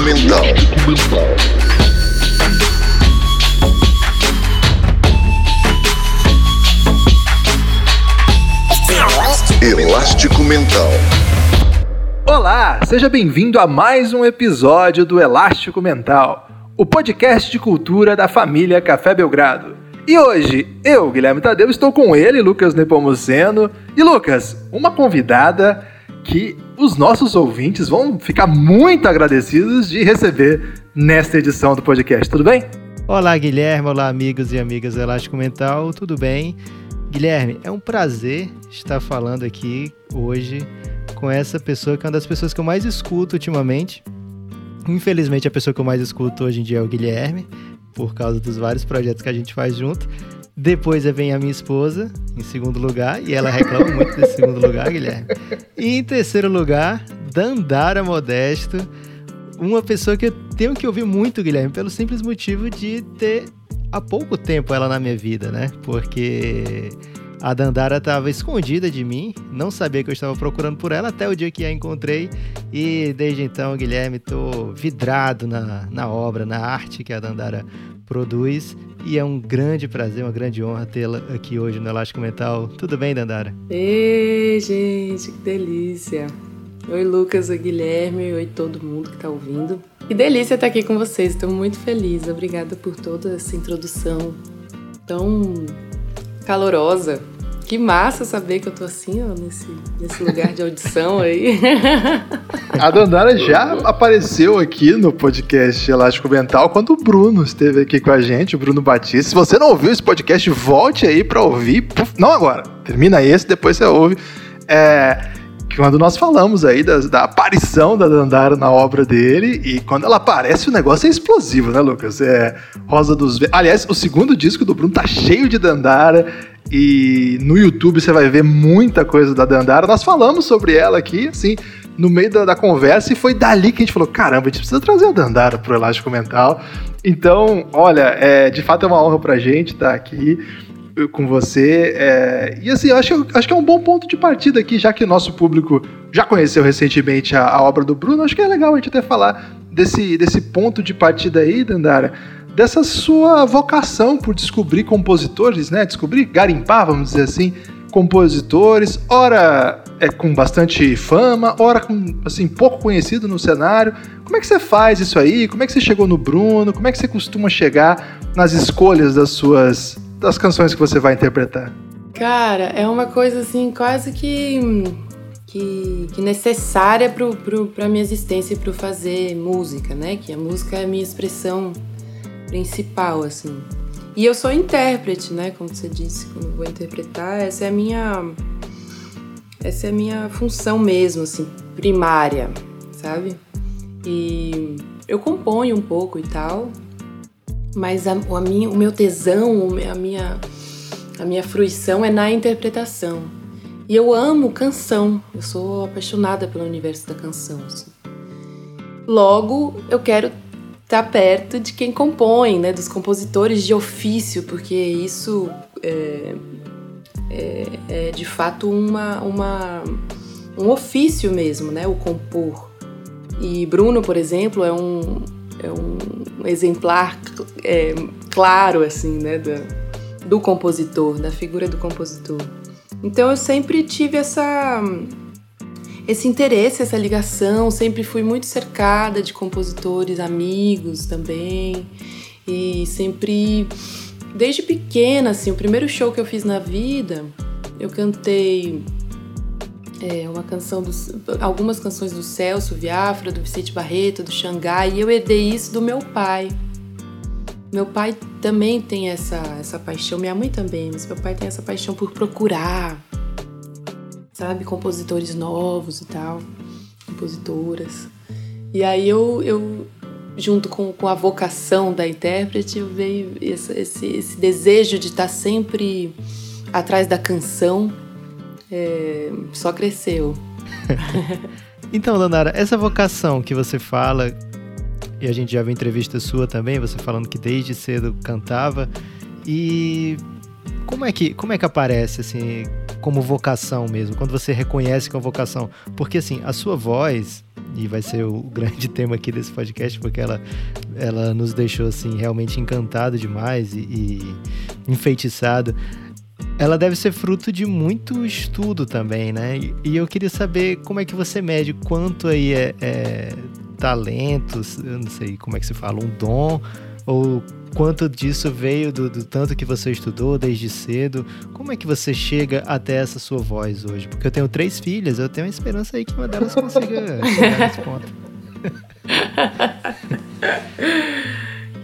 Mental. Elástico Mental. Olá, seja bem-vindo a mais um episódio do Elástico Mental, o podcast de cultura da família Café Belgrado. E hoje, eu, Guilherme Tadeu, estou com ele, Lucas Nepomuceno. E Lucas, uma convidada que os nossos ouvintes vão ficar muito agradecidos de receber nesta edição do podcast. Tudo bem? Olá, Guilherme. Olá, amigos e amigas do Elástico Mental. Tudo bem? Guilherme, é um prazer estar falando aqui hoje com essa pessoa que é uma das pessoas que eu mais escuto ultimamente. Infelizmente, a pessoa que eu mais escuto hoje em dia é o Guilherme, por causa dos vários projetos que a gente faz junto. Depois vem a minha esposa, em segundo lugar, e ela reclama muito desse segundo lugar, Guilherme. E em terceiro lugar, Dandara Modesto, uma pessoa que eu tenho que ouvir muito, Guilherme, pelo simples motivo de ter há pouco tempo ela na minha vida, né? Porque a Dandara estava escondida de mim, não sabia que eu estava procurando por ela até o dia que a encontrei. E desde então, Guilherme, estou vidrado na, na obra, na arte que a Dandara produz. E é um grande prazer, uma grande honra tê-la aqui hoje no Elástico Mental. Tudo bem, Dandara? Ei, gente, que delícia! Oi, Lucas, oi, Guilherme, oi, todo mundo que está ouvindo. Que delícia estar aqui com vocês, estou muito feliz. Obrigada por toda essa introdução tão calorosa. Que massa saber que eu tô assim, ó, nesse, nesse lugar de audição aí. A Dandara já apareceu aqui no podcast Elástico Mental quando o Bruno esteve aqui com a gente, o Bruno Batista. Se você não ouviu esse podcast, volte aí para ouvir. Não agora, termina esse, depois você ouve. É, quando nós falamos aí da, da, aparição da Dandara na obra dele, e quando ela aparece, o negócio é explosivo, né, Lucas? É Rosa dos Ventos. Aliás, o segundo disco do Bruno tá cheio de Dandara, e no YouTube você vai ver muita coisa da Dandara. Nós falamos sobre ela aqui, assim, no meio da, da conversa, e foi dali que a gente falou: caramba, a gente precisa trazer a Dandara pro Elástico Mental. Então, olha, é, de fato é uma honra pra gente estar aqui com você. É, e assim, acho, acho que é um bom ponto de partida aqui, já que o nosso público já conheceu recentemente a, a obra do Bruno, acho que é legal a gente até falar desse, desse ponto de partida aí, Dandara, dessa sua vocação por descobrir compositores, né? Descobrir, garimpar, vamos dizer assim, compositores, ora é com bastante fama, ora com assim pouco conhecido no cenário. Como é que você faz isso aí? Como é que você chegou no Bruno? Como é que você costuma chegar nas escolhas das suas das canções que você vai interpretar? Cara, é uma coisa assim quase que que, que necessária para a minha existência e para fazer música, né? Que a música é a minha expressão principal, assim. E eu sou intérprete, né? Como você disse, quando vou interpretar, essa é a minha essa é a minha função mesmo, assim, primária, sabe? E eu componho um pouco e tal, mas a, a minha, o meu tesão, a minha, a minha fruição é na interpretação. E eu amo canção, eu sou apaixonada pelo universo da canção. Assim. Logo, eu quero estar tá perto de quem compõe, né, dos compositores de ofício, porque isso é, é, é de fato uma, uma, um ofício mesmo, né, o compor. E Bruno, por exemplo, é um, é um exemplar é, claro, assim, né, do, do compositor, da figura do compositor. Então eu sempre tive essa esse interesse, essa ligação, sempre fui muito cercada de compositores, amigos também, e sempre desde pequena, assim, o primeiro show que eu fiz na vida, eu cantei é, uma canção dos, algumas canções do Celso Viafra, do Vicente Barreto, do Xangai, e eu herdei isso do meu pai. Meu pai também tem essa, essa paixão, minha mãe também, mas meu pai tem essa paixão por procurar, sabe, compositores novos e tal, compositoras. E aí eu, eu junto com, com a vocação da intérprete, veio esse, esse, esse desejo de estar sempre atrás da canção é, só cresceu. então, Danara, essa vocação que você fala, e a gente já viu entrevista sua também, você falando que desde cedo cantava, e como é que, como é que aparece, assim, como vocação mesmo, quando você reconhece que é vocação? Porque, assim, a sua voz, e vai ser o grande tema aqui desse podcast, porque ela, ela nos deixou assim realmente encantado demais e, e enfeitiçado. Ela deve ser fruto de muito estudo também, né? E, eu queria saber como é que você mede quanto aí é, é talento, eu não sei como é que se fala, um dom, ou quanto disso veio do, do, tanto que você estudou desde cedo? Como é que você chega até essa sua voz hoje? Porque eu tenho três filhas, eu tenho a esperança aí que uma delas consiga chegar nesse ponto.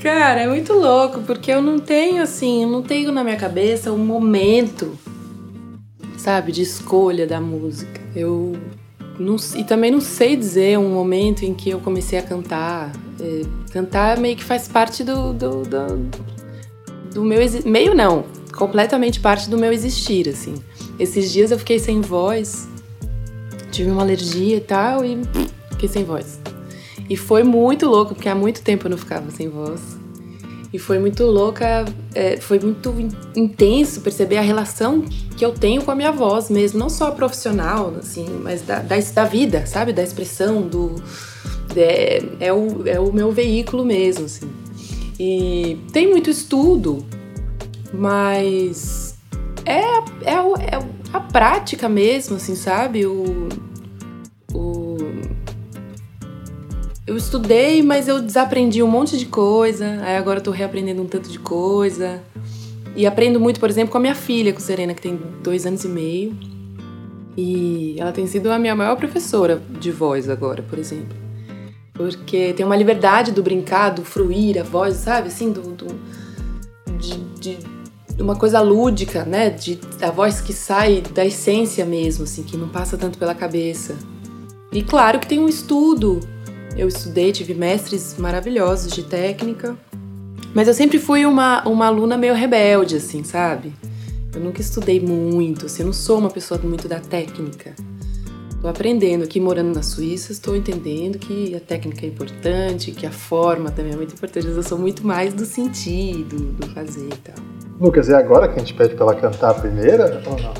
Cara, é muito louco, porque eu não tenho assim, eu não tenho na minha cabeça um momento, sabe, de escolha da música. Eu não, e também não sei dizer um momento em que eu comecei a cantar. É, cantar meio que faz parte do, do, do, do meu. Meio não, completamente parte do meu existir, assim. Esses dias eu fiquei sem voz, tive uma alergia e tal, e fiquei sem voz. E foi muito louco, porque há muito tempo eu não ficava sem voz. E foi muito louca, é, foi muito intenso perceber a relação que eu tenho com a minha voz mesmo, não só profissional, assim, mas da, da, da vida, sabe? Da expressão, do. É, é, o, é o meu veículo mesmo, assim. E tem muito estudo, mas é, é, é a prática mesmo, assim, sabe? O, o, eu estudei, mas eu desaprendi um monte de coisa. Aí agora eu tô reaprendendo um tanto de coisa. E aprendo muito, por exemplo, com a minha filha, com Serena, que tem dois anos e meio. E ela tem sido a minha maior professora de voz agora, por exemplo. Porque tem uma liberdade do brincar, do fruir a voz, sabe? Assim, do, do de, de, uma coisa lúdica, né? De a voz que sai da essência mesmo, assim, que não passa tanto pela cabeça. E claro que tem um estudo eu estudei, tive mestres maravilhosos de técnica, mas eu sempre fui uma, uma aluna meio rebelde, assim, sabe? Eu nunca estudei muito, assim, eu não sou uma pessoa muito da técnica. Estou aprendendo aqui, morando na Suíça, estou entendendo que a técnica é importante, que a forma também é muito importante, mas eu sou muito mais do sentido, do fazer e tal. Lucas, é agora que a gente pede para ela cantar a primeira ou não?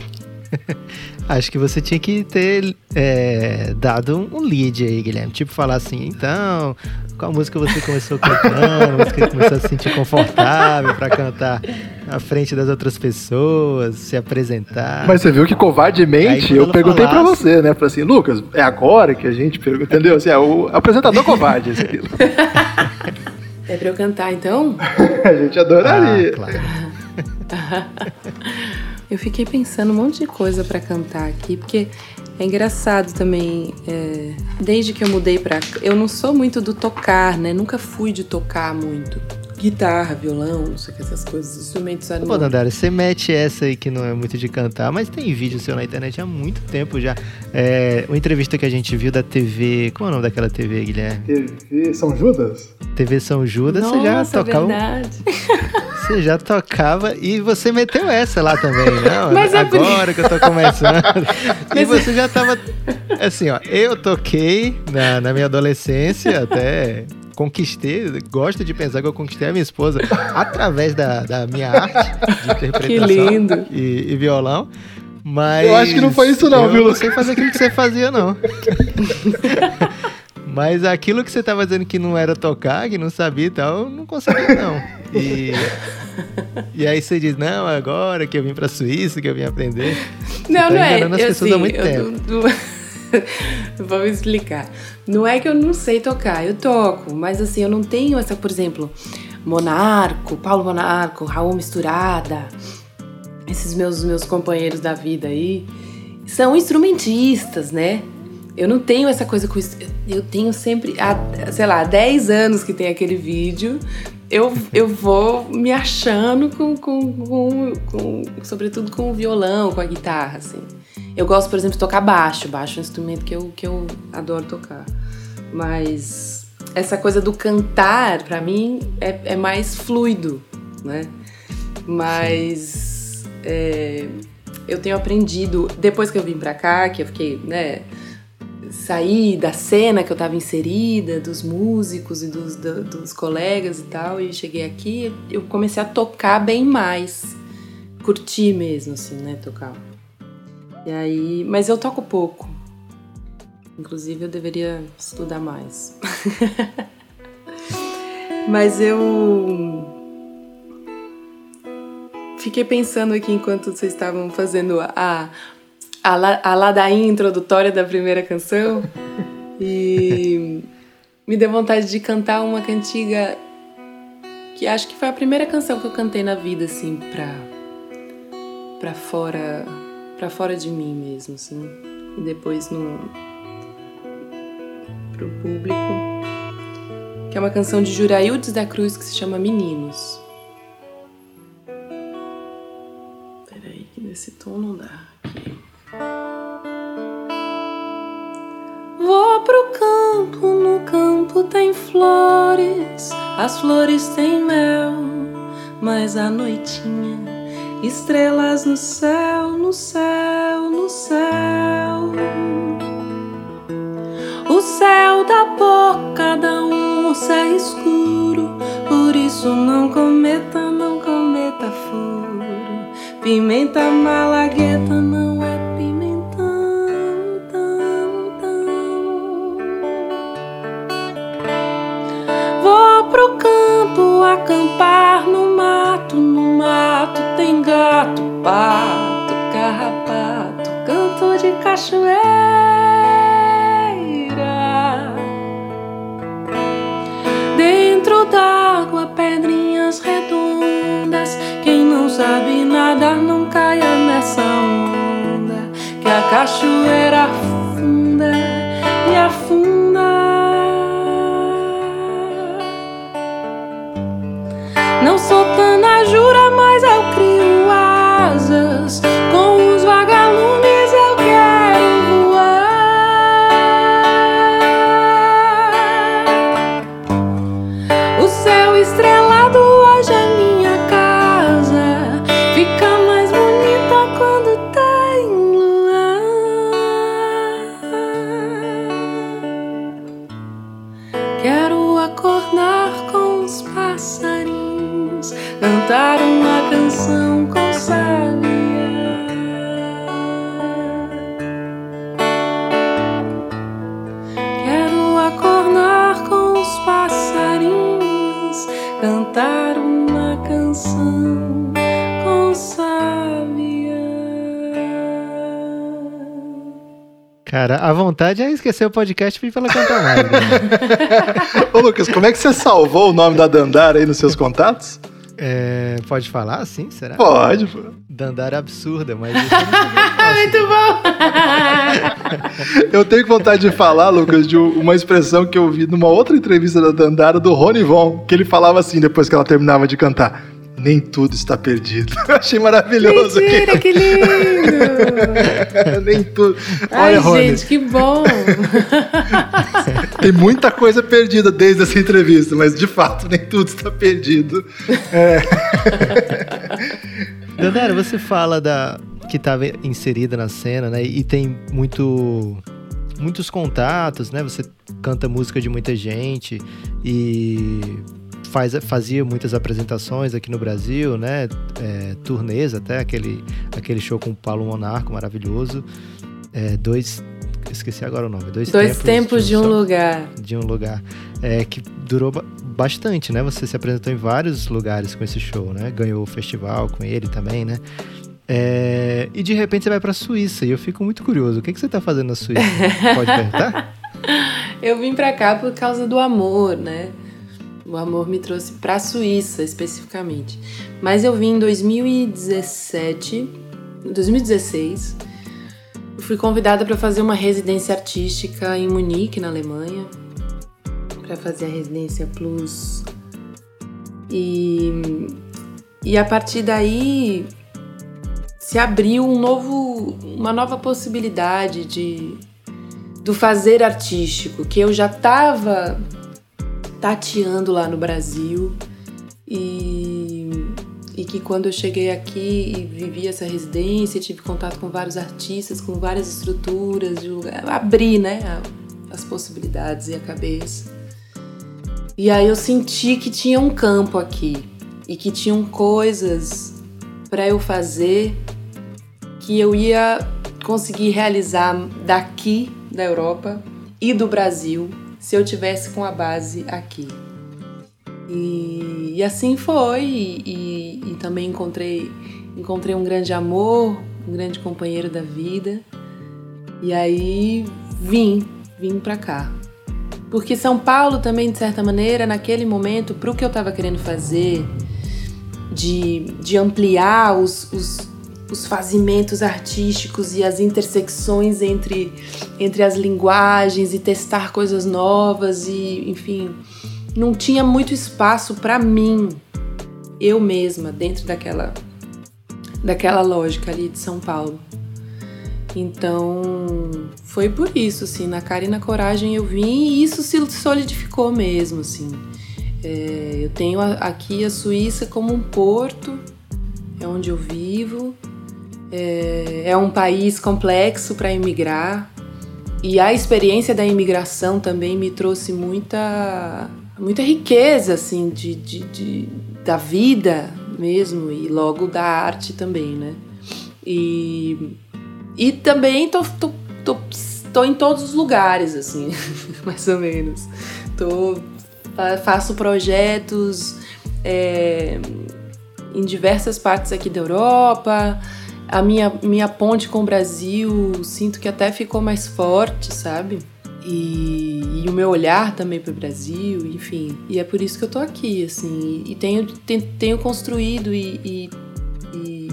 Acho que você tinha que ter é, dado um lead aí, Guilherme. Tipo, falar assim, então, qual música você começou cantando, música que começou a se sentir confortável para cantar à frente das outras pessoas, se apresentar. Mas você viu que covardemente aí, eu perguntei para você, né? Falei assim, Lucas, é agora que a gente pergunta, entendeu? Assim, é o apresentador covarde esse aqui. É pra eu cantar, então? a gente adoraria. Ah, claro. Eu fiquei pensando um monte de coisa para cantar aqui, porque é engraçado também. É, desde que eu mudei pra. Eu não sou muito do tocar, né? Nunca fui de tocar muito. Guitarra, violão, não sei o que, essas coisas, instrumentos Pô, Dandara, você mete essa aí que não é muito de cantar, mas tem vídeo seu na internet há muito tempo já. É, uma entrevista que a gente viu da TV. Como é o nome daquela TV, Guilherme? TV São Judas? TV São Judas, Nossa, você já tocava. Verdade. Você já tocava e você meteu essa lá também, não? Mas é Agora é... que eu tô começando. e você já tava. Assim, ó, eu toquei na, na minha adolescência até conquistei, gosto de pensar que eu conquistei a minha esposa através da, da minha arte de interpretação e, e, violão. Mas. Eu acho que não foi isso, não, eu viu? não sei fazer aquilo que você fazia, não. Mas aquilo que você estava dizendo que não era tocar, que não sabia e tal, eu não conseguia, não. E, e aí você diz, não, agora que eu vim pra Suíça, que eu vim aprender. Não, tá não é. As pessoas assim, há muito tempo. Vamos explicar. Não é que eu não sei tocar, eu toco, mas assim, eu não tenho essa, por exemplo, Monarco, Paulo Monarco, Raul Misturada, esses meus, meus companheiros da vida aí, são instrumentistas, né? Eu não tenho essa coisa com. Eu tenho sempre, há, sei lá, 10 anos que tem aquele vídeo, eu, eu vou me achando com, com, com, com, sobretudo com o violão, com a guitarra, assim. Eu gosto, por exemplo, de tocar baixo. Baixo é um instrumento que eu, que eu adoro tocar. Mas essa coisa do cantar, para mim, é, é, mais fluido, né? Mas é, eu tenho aprendido, depois que eu vim pra cá, que eu fiquei, né? Saí da cena que eu tava inserida, dos músicos e dos, do, dos colegas e tal, e cheguei aqui, eu comecei a tocar bem mais. Curtir mesmo, assim, né? Tocar. E aí, mas eu toco pouco. Inclusive eu deveria estudar mais. Mas eu fiquei pensando aqui enquanto vocês estavam fazendo a, a, a ladainha introdutória da primeira canção e me deu vontade de cantar uma cantiga que acho que foi a primeira canção que eu cantei na vida, assim, pra, pra fora para fora de mim mesmo, assim. E depois no pro público. Que é uma canção de Juraildes da Cruz que se chama Meninos. Peraí, que nesse tom não dá. Aqui. Vou pro campo, no campo tem flores, as flores têm mel, mas a noitinha, estrelas no céu, no céu, no céu. O céu da boca da onça é escuro, por isso não cometa, não cometa furo. Pimenta malagueta não é pro campo acampar no no mato tem gato, pato, carrapato, canto de cachoeira. Dentro d'água, pedrinhas redondas. Quem não sabe nadar não caia nessa onda, que a cachoeira afunda e afunda. Com os vagalumes eu quero voar. O céu estrelado a vontade é esquecer o podcast e pedir pra ela cantar mais. né? Ô, Lucas, como é que você salvou o nome da Dandara aí nos seus contatos? É, pode falar assim, será? Pode, pô. Dandara absurda, mas. Muito bom! Eu tenho vontade de falar, Lucas, de uma expressão que eu vi numa outra entrevista da Dandara do Rony Von, que ele falava assim depois que ela terminava de cantar. Nem tudo está perdido. Eu achei maravilhoso. Mentira, que lindo! Nem tudo. Ai, Olha, Rony, gente, que bom! tem muita coisa perdida desde essa entrevista, mas de fato nem tudo está perdido. Dandara, você fala da que estava inserida na cena, né? E tem muito muitos contatos, né? Você canta música de muita gente e faz, fazia muitas apresentações aqui no Brasil, né? É, turnês até, aquele, aquele show com o Paulo Monarco maravilhoso. É, dois. Esqueci agora o nome. Dois, Dois tempos de um só- lugar. de um lugar é, que durou ba- bastante, né? Você se apresentou em vários lugares com esse show, né? Ganhou o festival com ele também, né? É, e de repente você vai pra Suíça e eu fico muito curioso. O que, que você tá fazendo na Suíça? Pode perguntar? Eu vim pra cá por causa do amor, né? O amor me trouxe pra Suíça, especificamente. Mas eu vim em 2017, 2016. Eu fui convidada para fazer uma residência artística em Munique, na Alemanha, para fazer a residência Plus. E, e a partir daí se abriu um novo, uma nova possibilidade de do fazer artístico, que eu já estava tateando lá no Brasil e, e que quando eu cheguei aqui e vivi essa residência, tive contato com vários artistas, com várias estruturas de lugar, abri, né, as possibilidades e a cabeça. E aí eu senti que tinha um campo aqui e que tinham coisas para eu fazer que eu ia conseguir realizar daqui da Europa e do Brasil se eu tivesse com a base aqui. E, e assim foi, e, e, também encontrei, encontrei um grande amor, um grande companheiro da vida. E aí vim, vim pra cá. Porque São Paulo também, de certa maneira, naquele momento, para o que eu estava querendo fazer, de, de ampliar os, os, os fazimentos artísticos e as intersecções entre, entre as linguagens e testar coisas novas e, enfim, não tinha muito espaço para mim, eu mesma, dentro daquela, daquela lógica ali de São Paulo. Então, foi por isso, assim, na cara e na coragem eu vim e isso se solidificou mesmo, assim. É, eu tenho aqui a Suíça como um porto, é onde eu vivo, é, é um país complexo para emigrar e a experiência da imigração também me trouxe muita, muita riqueza, assim, de, de, de da vida mesmo e logo da arte também, né? E e também tô, tô, tô, tô em todos os lugares, assim, mais ou menos. Tô, faço projetos é, em diversas partes aqui da Europa. A minha, minha ponte com o Brasil, sinto que até ficou mais forte, sabe? E, e, o meu olhar também para o Brasil, enfim. E é por isso que eu tô aqui, assim. E tenho, tenho, tenho construído e, e, e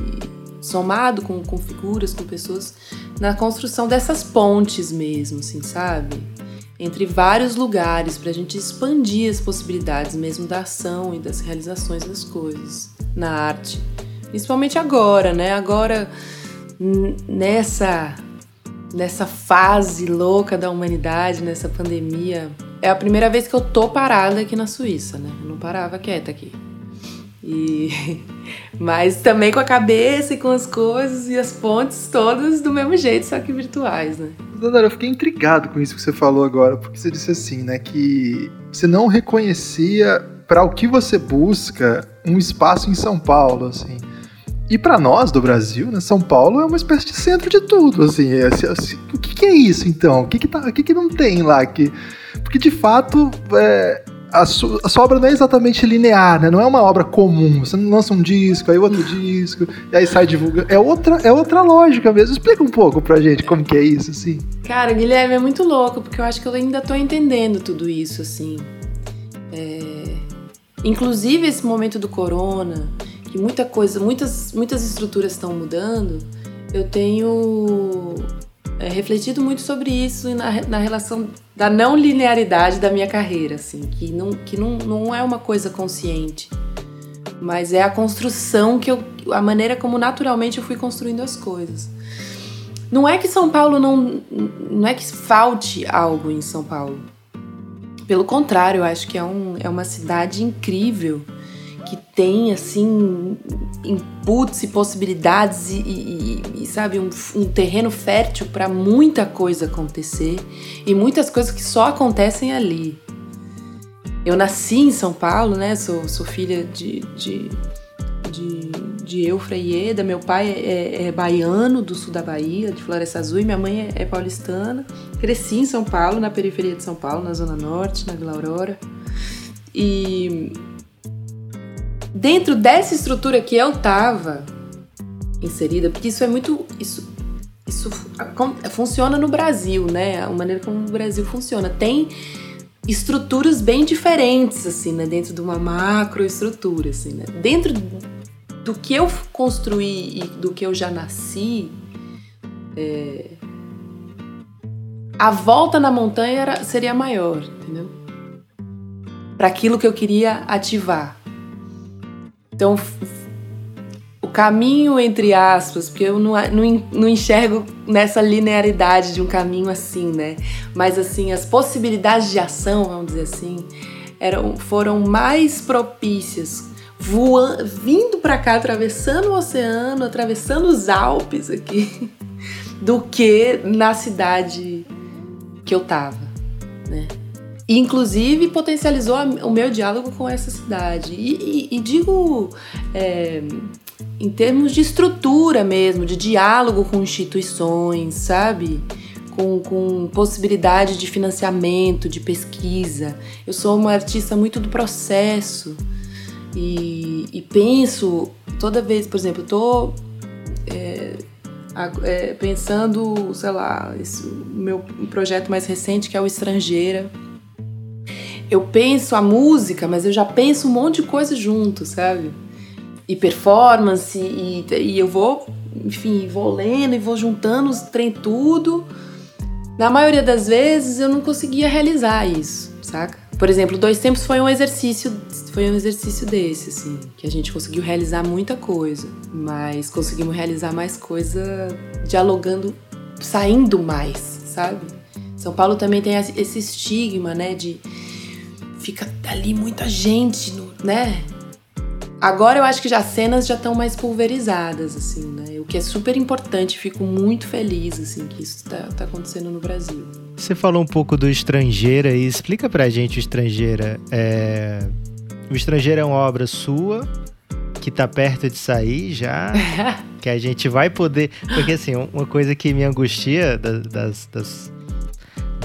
somado com, com figuras, com pessoas, na construção dessas pontes mesmo, assim, sabe? Entre vários lugares, para a gente expandir as possibilidades mesmo da ação e das realizações das coisas na arte. Principalmente agora, né? Agora, nessa, nessa fase louca da humanidade, nessa pandemia, é a primeira vez que eu tô parada aqui na Suíça, né? Eu não parava quieta aqui. E mas também com a cabeça e com as coisas e as pontes todas do mesmo jeito, só que virtuais, né? Dandara, eu fiquei intrigado com isso que você falou agora, porque você disse assim, né, que você não reconhecia para o que você busca um espaço em São Paulo, assim. E para nós do Brasil, né, São Paulo é uma espécie de centro de tudo, assim. É, o que, que, é isso então? O que que, tá, o que que não tem lá? Que, porque de fato é, a, su, a, sua obra não é exatamente linear, né? Não é uma obra comum. Você não lança um disco, aí outro disco, e aí sai divulgando. É outra, é outra lógica mesmo. Explica um pouco pra gente como que é isso, assim. Cara, Guilherme, é muito louco, porque eu acho que eu ainda tô entendendo tudo isso, assim. É... Inclusive esse momento do corona, que muita coisa, muitas, muitas estruturas estão mudando, eu tenho é, refletido muito sobre isso na, na relação da não linearidade da minha carreira, assim, que não, que não, não é uma coisa consciente, mas é a construção que eu, a maneira como naturalmente eu fui construindo as coisas. Não é que São Paulo não, não é que falte algo em São Paulo. Pelo contrário, eu acho que é, um, é uma cidade incrível que tem assim inputs e possibilidades e, e, e sabe um, um, terreno fértil para muita coisa acontecer e muitas coisas que só acontecem ali. Eu nasci em São Paulo, né? Sou, sou filha de, de, de, de Eufra e Eda. Meu pai é, é, baiano do sul da Bahia, de Floresta Azul, e minha mãe é, é paulistana. Cresci em São Paulo, na periferia de São Paulo, na Zona Norte, na Vila Aurora. E dentro dessa estrutura que eu tava inserida, porque isso é muito. Isso, isso funciona no Brasil, né? A maneira como o Brasil funciona. Tem estruturas bem diferentes, assim, né? Dentro de uma macroestrutura, assim, né? Dentro do que eu construí e do que eu já nasci, é... a volta na montanha era, seria maior, entendeu? Para aquilo que eu queria ativar. Então, o caminho, entre aspas, porque eu não, não, não enxergo nessa linearidade de um caminho assim, né? Mas, assim, as possibilidades de ação, vamos dizer assim, eram, foram mais propícias voando, vindo para cá, atravessando o oceano, atravessando os Alpes aqui, do que na cidade que eu tava, né? Inclusive potencializou o meu diálogo com essa cidade. E, e, e digo é, em termos de estrutura mesmo, de diálogo com instituições, sabe? Com, com possibilidade de financiamento, de pesquisa. Eu sou uma artista muito do processo e, e penso toda vez, por exemplo, estou é, é, pensando, sei lá, o meu projeto mais recente que é o Estrangeira eu penso a música, mas eu já penso um monte de coisa junto, sabe? E performance, e, e eu vou, enfim, vou lendo e vou juntando os trem tudo. Na maioria das vezes eu não conseguia realizar isso, saca? Por exemplo, Dois Tempos foi um exercício, foi um exercício desse, assim, que a gente conseguiu realizar muita coisa, mas conseguimos realizar mais coisa dialogando, saindo mais, sabe? São Paulo também tem esse estigma, né, de fica ali muita gente, né? Agora eu acho que já as cenas já estão mais pulverizadas, assim, né? O que é super importante, fico muito feliz, assim, que isso tá, tá acontecendo no Brasil. Você falou um pouco do Estrangeira e explica pra gente o Estrangeira. É... O Estrangeira é uma obra sua, que tá perto de sair já, que a gente vai poder... Porque, assim, uma coisa que me angustia das, das, das,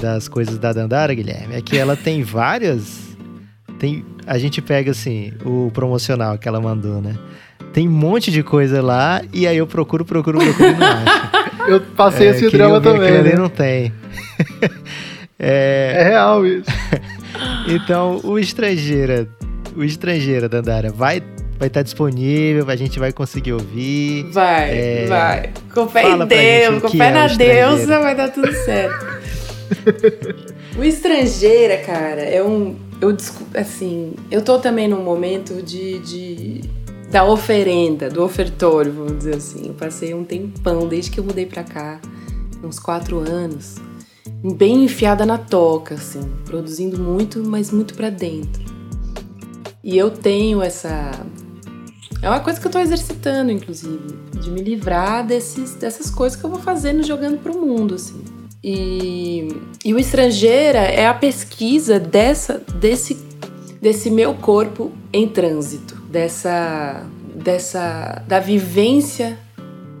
das coisas da Dandara, Guilherme, é que ela tem várias tem, a gente pega assim, o promocional que ela mandou, né? Tem um monte de coisa lá e aí eu procuro, procuro, procuro e não acho. Eu passei é, esse drama também. Né? não tem. é... é real isso. então, o estrangeira, o estrangeira, Dandara, vai vai estar tá disponível, a gente vai conseguir ouvir. Vai, é... vai. Com fé em Deus, com fé é na deusa, vai dar tudo certo. o estrangeira, cara, é um eu assim, eu tô também num momento de, de da oferenda, do ofertório, vamos dizer assim. Eu passei um tempão desde que eu mudei para cá, uns quatro anos, bem enfiada na toca, assim, produzindo muito, mas muito para dentro. E eu tenho essa é uma coisa que eu tô exercitando, inclusive, de me livrar desses, dessas coisas que eu vou fazendo jogando pro mundo, assim. E, e o estrangeira é a pesquisa dessa, desse, desse meu corpo em trânsito, dessa, dessa da vivência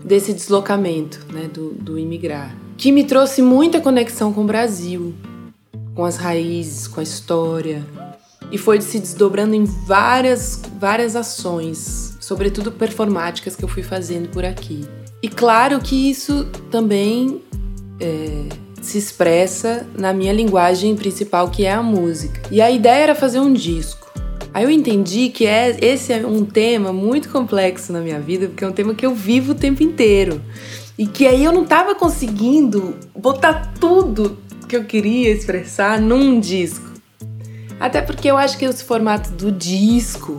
desse deslocamento, né, do, do imigrar, que me trouxe muita conexão com o Brasil, com as raízes, com a história, e foi se desdobrando em várias, várias ações, sobretudo performáticas que eu fui fazendo por aqui. E claro que isso também é, se expressa na minha linguagem principal, que é a música. E a ideia era fazer um disco. Aí eu entendi que é, esse é um tema muito complexo na minha vida, porque é um tema que eu vivo o tempo inteiro. E que aí eu não estava conseguindo botar tudo que eu queria expressar num disco. Até porque eu acho que esse formato do disco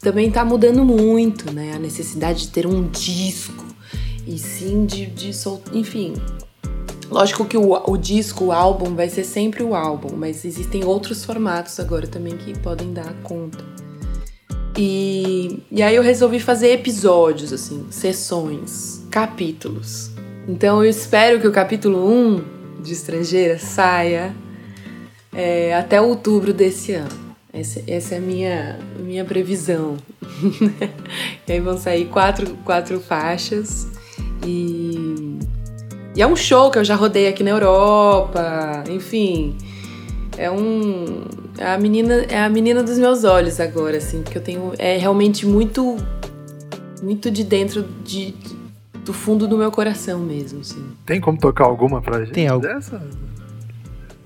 também está mudando muito, né? A necessidade de ter um disco e sim de, de. Enfim, Lógico que o, o disco, o álbum, vai ser sempre o álbum, mas existem outros formatos agora também que podem dar conta. E, e aí eu resolvi fazer episódios, assim, sessões, capítulos. Então eu espero que o capítulo 1 de Estrangeira saia é, até outubro desse ano. Essa, essa é a minha, minha previsão. e aí vão sair quatro, quatro faixas e e é um show que eu já rodei aqui na Europa, enfim. É um. É a menina, é a menina dos meus olhos agora, assim, porque eu tenho. É realmente muito. Muito de dentro de, do fundo do meu coração mesmo, assim. Tem como tocar alguma pra gente? Tem algo. Dessa?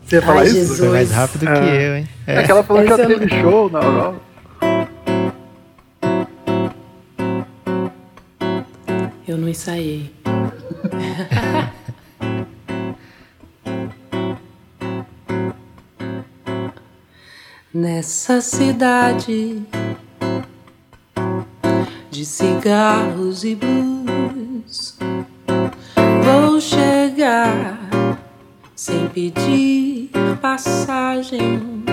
Você ia falar Ai, isso? Jesus. Foi mais rápido é. que eu, hein? É, é que ela falou que já teve show na Europa. Eu não ensaiei. Nessa cidade de cigarros e blues, vou chegar sem pedir passagem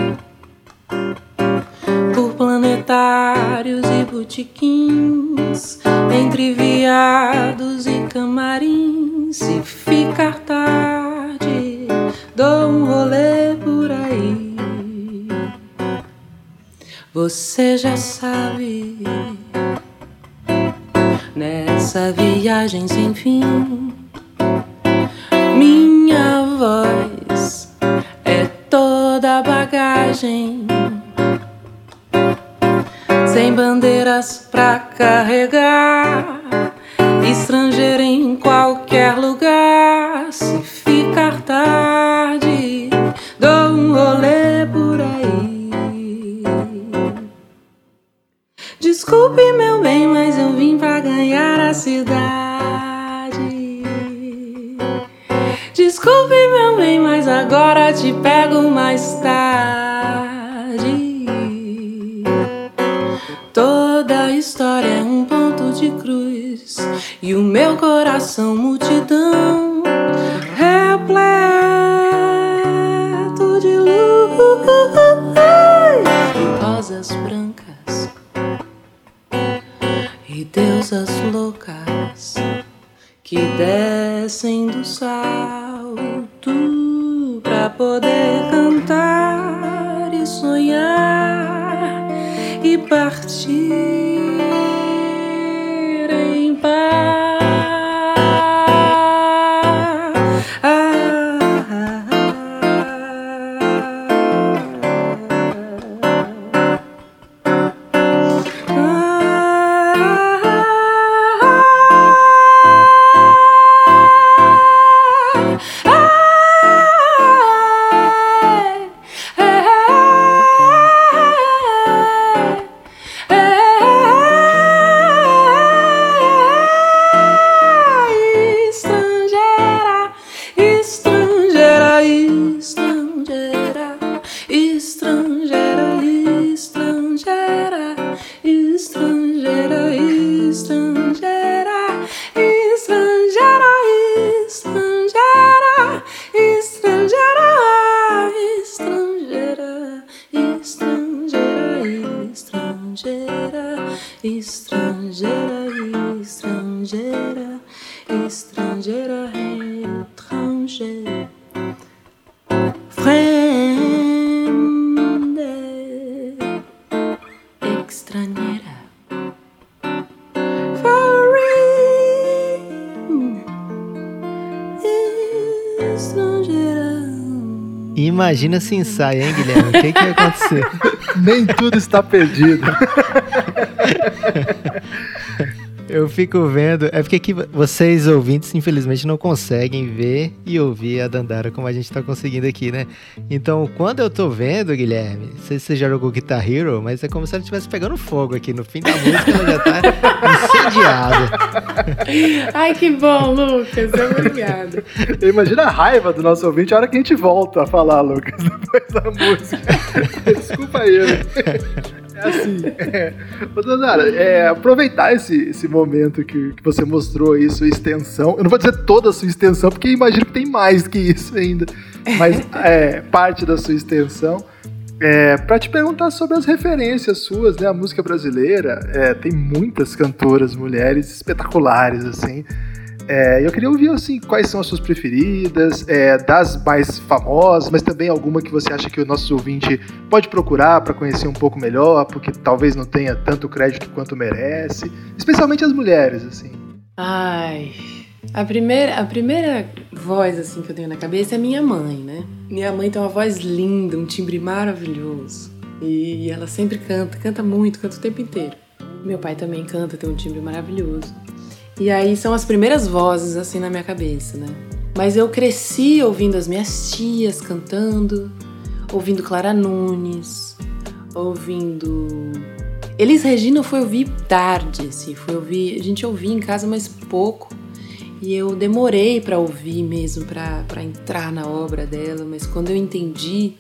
por planetários e botiquins, entre viados e camarins. Se Você já sabe, nessa viagem sem fim, minha voz é toda bagagem. Sem bandeiras pra carregar, estrangeira em qualquer lugar. Se ficar tarde, Desculpe, meu bem, mas eu vim pra ganhar a cidade. Desculpe, meu bem, mas agora te pego mais tarde. Toda história é um ponto de cruz e o meu coração multidão repleto de luz rosas brancas e deusas loucas que descem do salto pra poder cantar e sonhar e partir em paz. Estrangeira, estrangeira, étranger, extranjera, foreign, estrangeira. Imagina se ensaia, hein, Guilherme? O que, que ia acontecer? Nem tudo está perdido. Eu fico vendo. É porque aqui vocês, ouvintes, infelizmente não conseguem ver e ouvir a Dandara como a gente tá conseguindo aqui, né? Então, quando eu tô vendo, Guilherme, não sei se você já jogou Guitar Hero, mas é como se ela estivesse pegando fogo aqui. No fim da música, ela já tá incendiada. Ai, que bom, Lucas. Obrigada. Imagina a raiva do nosso ouvinte a hora que a gente volta a falar, Lucas, depois da música. Desculpa aí. É assim. É. Ô, Dandara, é, aproveitar esse, esse momento que, que você mostrou aí, sua extensão. Eu não vou dizer toda a sua extensão, porque imagino que tem mais que isso ainda. Mas é, parte da sua extensão. É, para te perguntar sobre as referências suas, né? A música brasileira é, tem muitas cantoras mulheres espetaculares, assim. É, eu queria ouvir assim, quais são as suas preferidas, é, das mais famosas, mas também alguma que você acha que o nosso ouvinte pode procurar para conhecer um pouco melhor, porque talvez não tenha tanto crédito quanto merece, especialmente as mulheres, assim. Ai, a primeira, a primeira voz assim que eu tenho na cabeça é minha mãe, né? Minha mãe tem uma voz linda, um timbre maravilhoso. E ela sempre canta, canta muito, canta o tempo inteiro. Meu pai também canta, tem um timbre maravilhoso. E aí são as primeiras vozes assim na minha cabeça, né? Mas eu cresci ouvindo as minhas tias cantando, ouvindo Clara Nunes, ouvindo Elis Regina fui ouvir tarde, assim, fui ouvir, a gente ouvia em casa mais pouco. E eu demorei para ouvir mesmo, para entrar na obra dela, mas quando eu entendi,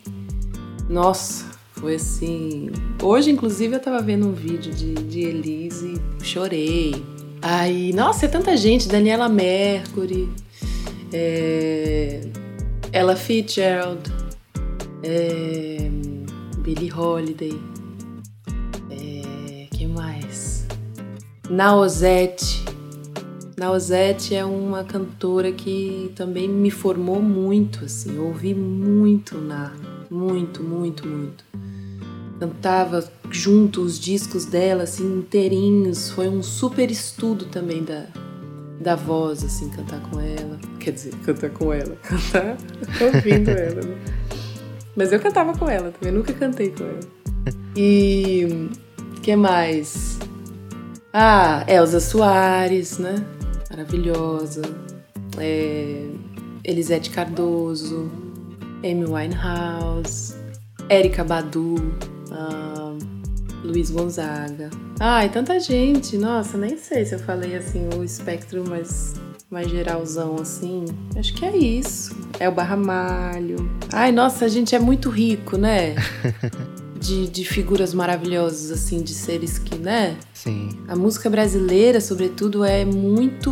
nossa, foi assim. Hoje, inclusive, eu tava vendo um vídeo de, de Elise e chorei. Aí, nossa, é tanta gente, Daniela Mercury, é, Ella Fitzgerald, é, Billie Holiday, é, quem mais? Naozete. Naozete é uma cantora que também me formou muito, assim, eu ouvi muito na, muito, muito, muito. Cantava junto os discos dela, assim, inteirinhos. Foi um super estudo também da, da voz, assim, cantar com ela. Quer dizer, cantar com ela. Cantar ouvindo ela, né? Mas eu cantava com ela também, nunca cantei com ela. E. que mais? Ah, Elza Soares, né? Maravilhosa. É, Elisete Cardoso. Amy Winehouse. Érica Badu. Ah, Luiz Gonzaga. Ai, tanta gente. Nossa, nem sei se eu falei assim o espectro mais, mais geralzão assim. Acho que é isso. É o Barramalho. Ai, nossa, a gente é muito rico, né? De, de figuras maravilhosas, assim, de seres que, né? Sim. A música brasileira, sobretudo, é muito.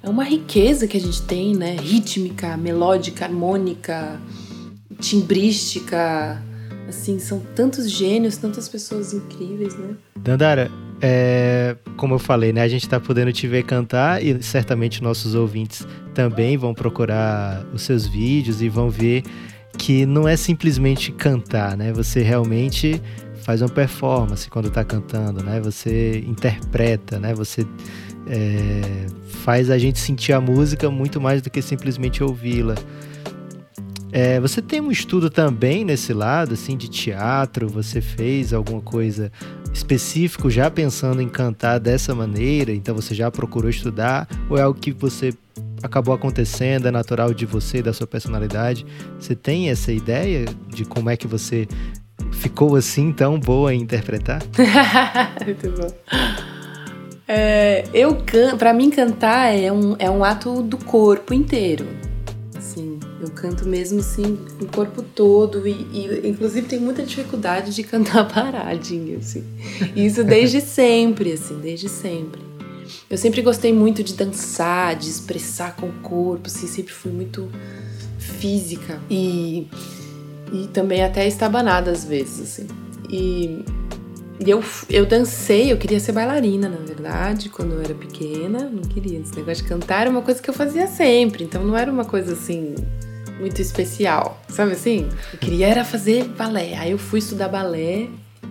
É uma riqueza que a gente tem, né? Rítmica, melódica, harmônica, timbrística. Assim, são tantos gênios, tantas pessoas incríveis, né? Dandara, é, como eu falei, né? A gente tá podendo te ver cantar e certamente nossos ouvintes também vão procurar os seus vídeos e vão ver que não é simplesmente cantar, né? Você realmente faz uma performance quando tá cantando, né? Você interpreta, né? Você é, faz a gente sentir a música muito mais do que simplesmente ouvi-la. É, você tem um estudo também nesse lado, assim, de teatro? Você fez alguma coisa específico já pensando em cantar dessa maneira? Então você já procurou estudar? Ou é algo que você acabou acontecendo, é natural de você, da sua personalidade? Você tem essa ideia de como é que você ficou assim tão boa em interpretar? Muito bom. É, eu can... para mim cantar é um, é um ato do corpo inteiro. Eu canto mesmo assim o corpo todo e, e inclusive tenho muita dificuldade de cantar paradinho, assim. Isso desde sempre, assim, desde sempre. Eu sempre gostei muito de dançar, de expressar com o corpo, assim, sempre fui muito física e e também até estabanada às vezes, assim. E, e eu, eu dancei, eu queria ser bailarina, na verdade, quando eu era pequena. Não queria. Esse negócio de cantar era uma coisa que eu fazia sempre, então não era uma coisa assim muito especial, sabe assim? Eu queria era fazer balé. Aí eu fui estudar balé,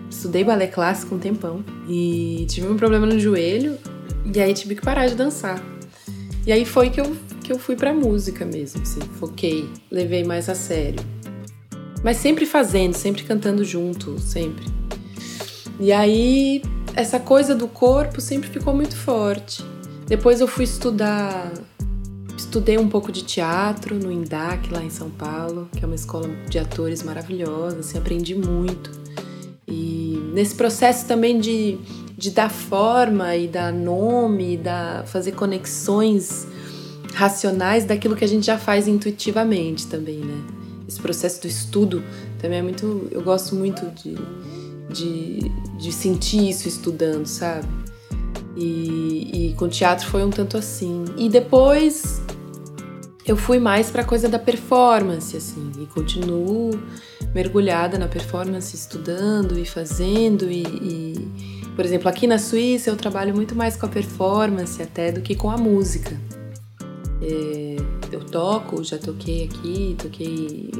estudei balé clássico um tempão e tive um problema no joelho e aí tive que parar de dançar. E aí foi que eu, que eu fui pra música mesmo, assim, foquei, levei mais a sério. Mas sempre fazendo, sempre cantando junto, sempre. E aí, essa coisa do corpo sempre ficou muito forte. Depois eu fui estudar. Estudei um pouco de teatro no INDAC, lá em São Paulo, que é uma escola de atores maravilhosa, assim, aprendi muito. E nesse processo também de, de dar forma e dar nome, dar, fazer conexões racionais daquilo que a gente já faz intuitivamente também, né? esse processo do estudo também é muito. Eu gosto muito de, de, de sentir isso estudando, sabe? E, e com teatro foi um tanto assim. E depois eu fui mais para coisa da performance, assim, e continuo mergulhada na performance, estudando e fazendo. E, e, por exemplo, aqui na Suíça eu trabalho muito mais com a performance até do que com a música. É, eu toco, já toquei aqui, toquei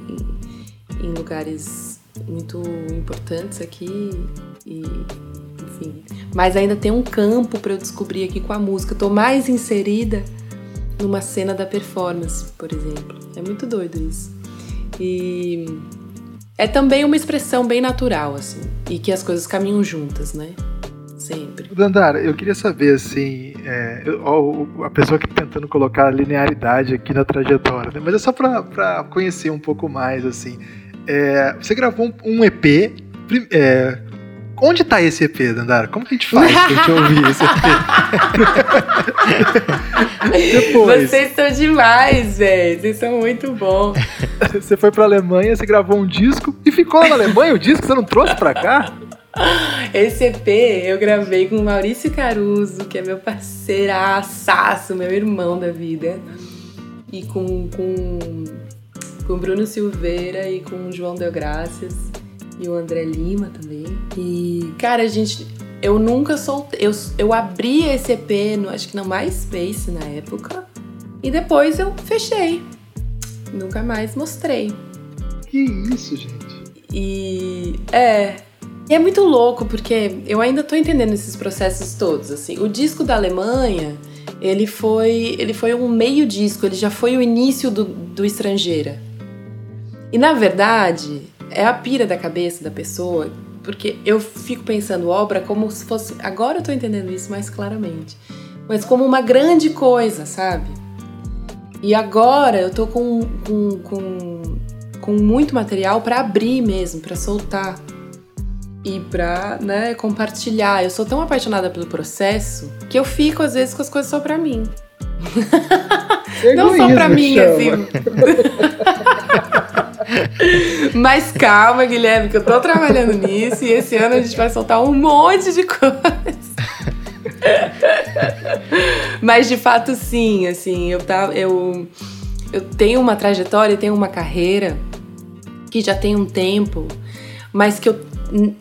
em, em lugares muito importantes aqui e enfim, mas ainda tem um campo para eu descobrir aqui com a música. Tô mais inserida numa cena da performance, por exemplo. É muito doido isso. E é também uma expressão bem natural assim, e que as coisas caminham juntas, né? sempre. Dandara, eu queria saber, assim, é, eu, a pessoa que tentando colocar linearidade aqui na trajetória, né? mas é só para conhecer um pouco mais, assim. É, você gravou um, um EP. É, onde tá esse EP, Dandara? Como que a gente faz pra gente ouvir esse EP? Depois. Vocês são demais, velho. Vocês são muito bons. Você foi pra Alemanha, você gravou um disco e ficou na Alemanha o disco? Você não trouxe pra cá? Esse EP eu gravei com o Maurício Caruso, que é meu parceiraço, meu irmão da vida. E com, com, com o Bruno Silveira e com o João Del Graças e o André Lima também. E, cara, gente, eu nunca soltei. Eu, eu abri esse EP no, acho que no MySpace na época. E depois eu fechei. Nunca mais mostrei. Que isso, gente? E é, E é muito louco, porque eu ainda tô entendendo esses processos todos, assim. O disco da Alemanha, ele foi, ele foi um meio disco, ele já foi o início do, do Estrangeira. E na verdade, é a pira da cabeça da pessoa, porque eu fico pensando obra como se fosse. Agora eu tô entendendo isso mais claramente. Mas como uma grande coisa, sabe? E agora eu tô com, com, com, com muito material para abrir mesmo, para soltar e pra né, compartilhar. Eu sou tão apaixonada pelo processo que eu fico às vezes com as coisas só pra mim. Não só pra mim, chama. assim. Mas calma, Guilherme, que eu tô trabalhando nisso e esse ano a gente vai soltar um monte de coisa. Mas de fato sim, assim, eu tava eu eu tenho uma trajetória, tenho uma carreira que já tem um tempo, mas que eu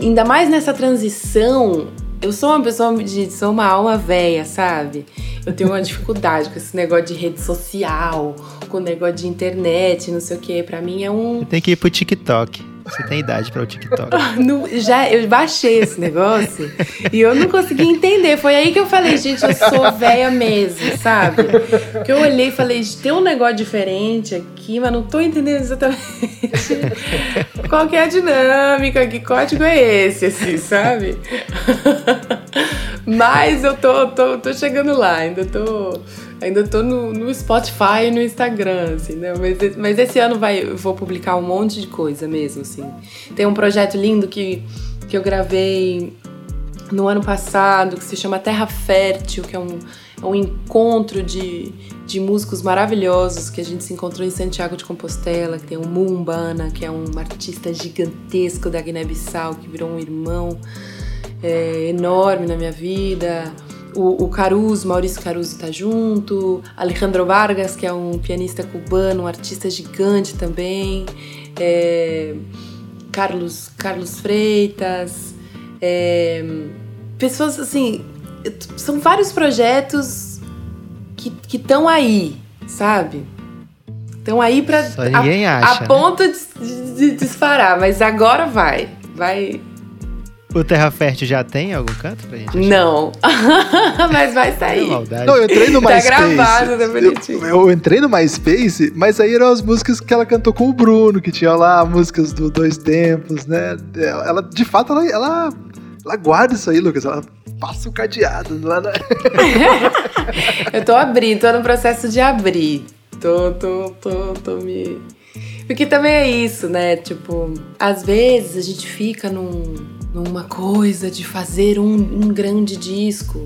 ainda mais nessa transição, eu sou uma pessoa de sou uma alma velha, sabe? Eu tenho uma dificuldade com esse negócio de rede social, com o negócio de internet, não sei o que. Para mim é um. Tem que ir pro TikTok. Você tem idade para o TikTok. já, eu baixei esse negócio e eu não consegui entender. Foi aí que eu falei, gente, eu sou velha mesmo, sabe? Que eu olhei e falei, tem um negócio diferente aqui, mas não tô entendendo exatamente qual que é a dinâmica, que código é esse, assim, sabe? mas eu tô, tô, tô chegando lá, ainda tô Ainda tô no, no Spotify e no Instagram, assim, né? Mas, mas esse ano vai, eu vou publicar um monte de coisa mesmo, assim. Tem um projeto lindo que, que eu gravei no ano passado, que se chama Terra Fértil, que é um, é um encontro de, de músicos maravilhosos que a gente se encontrou em Santiago de Compostela, que tem o Mumbana, que é um artista gigantesco da Guiné-Bissau, que virou um irmão é, enorme na minha vida. O, o Caruso, Maurício Caruso está junto, Alejandro Vargas, que é um pianista cubano, um artista gigante também, é, Carlos, Carlos Freitas, é, pessoas assim, são vários projetos que estão aí, sabe? Estão aí para a, a, ponto de, de, de disparar, mas agora vai, vai o Terra Fértil já tem algum canto pra gente? Achar? Não. mas vai sair. Não, eu entrei no tá MySpace. Tá gravado, né, bonitinho. Eu, eu, entrei no MySpace, mas aí eram as músicas que ela cantou com o Bruno, que tinha lá músicas do Dois Tempos, né? Ela, de fato, ela, ela, ela guarda isso aí, Lucas. Ela passa o cadeado lá na... eu tô abrindo, tô no processo de abrir. Tô, tô, tô, tô me... Porque também é isso, né? Tipo, às vezes a gente fica num numa coisa de fazer um, um grande disco.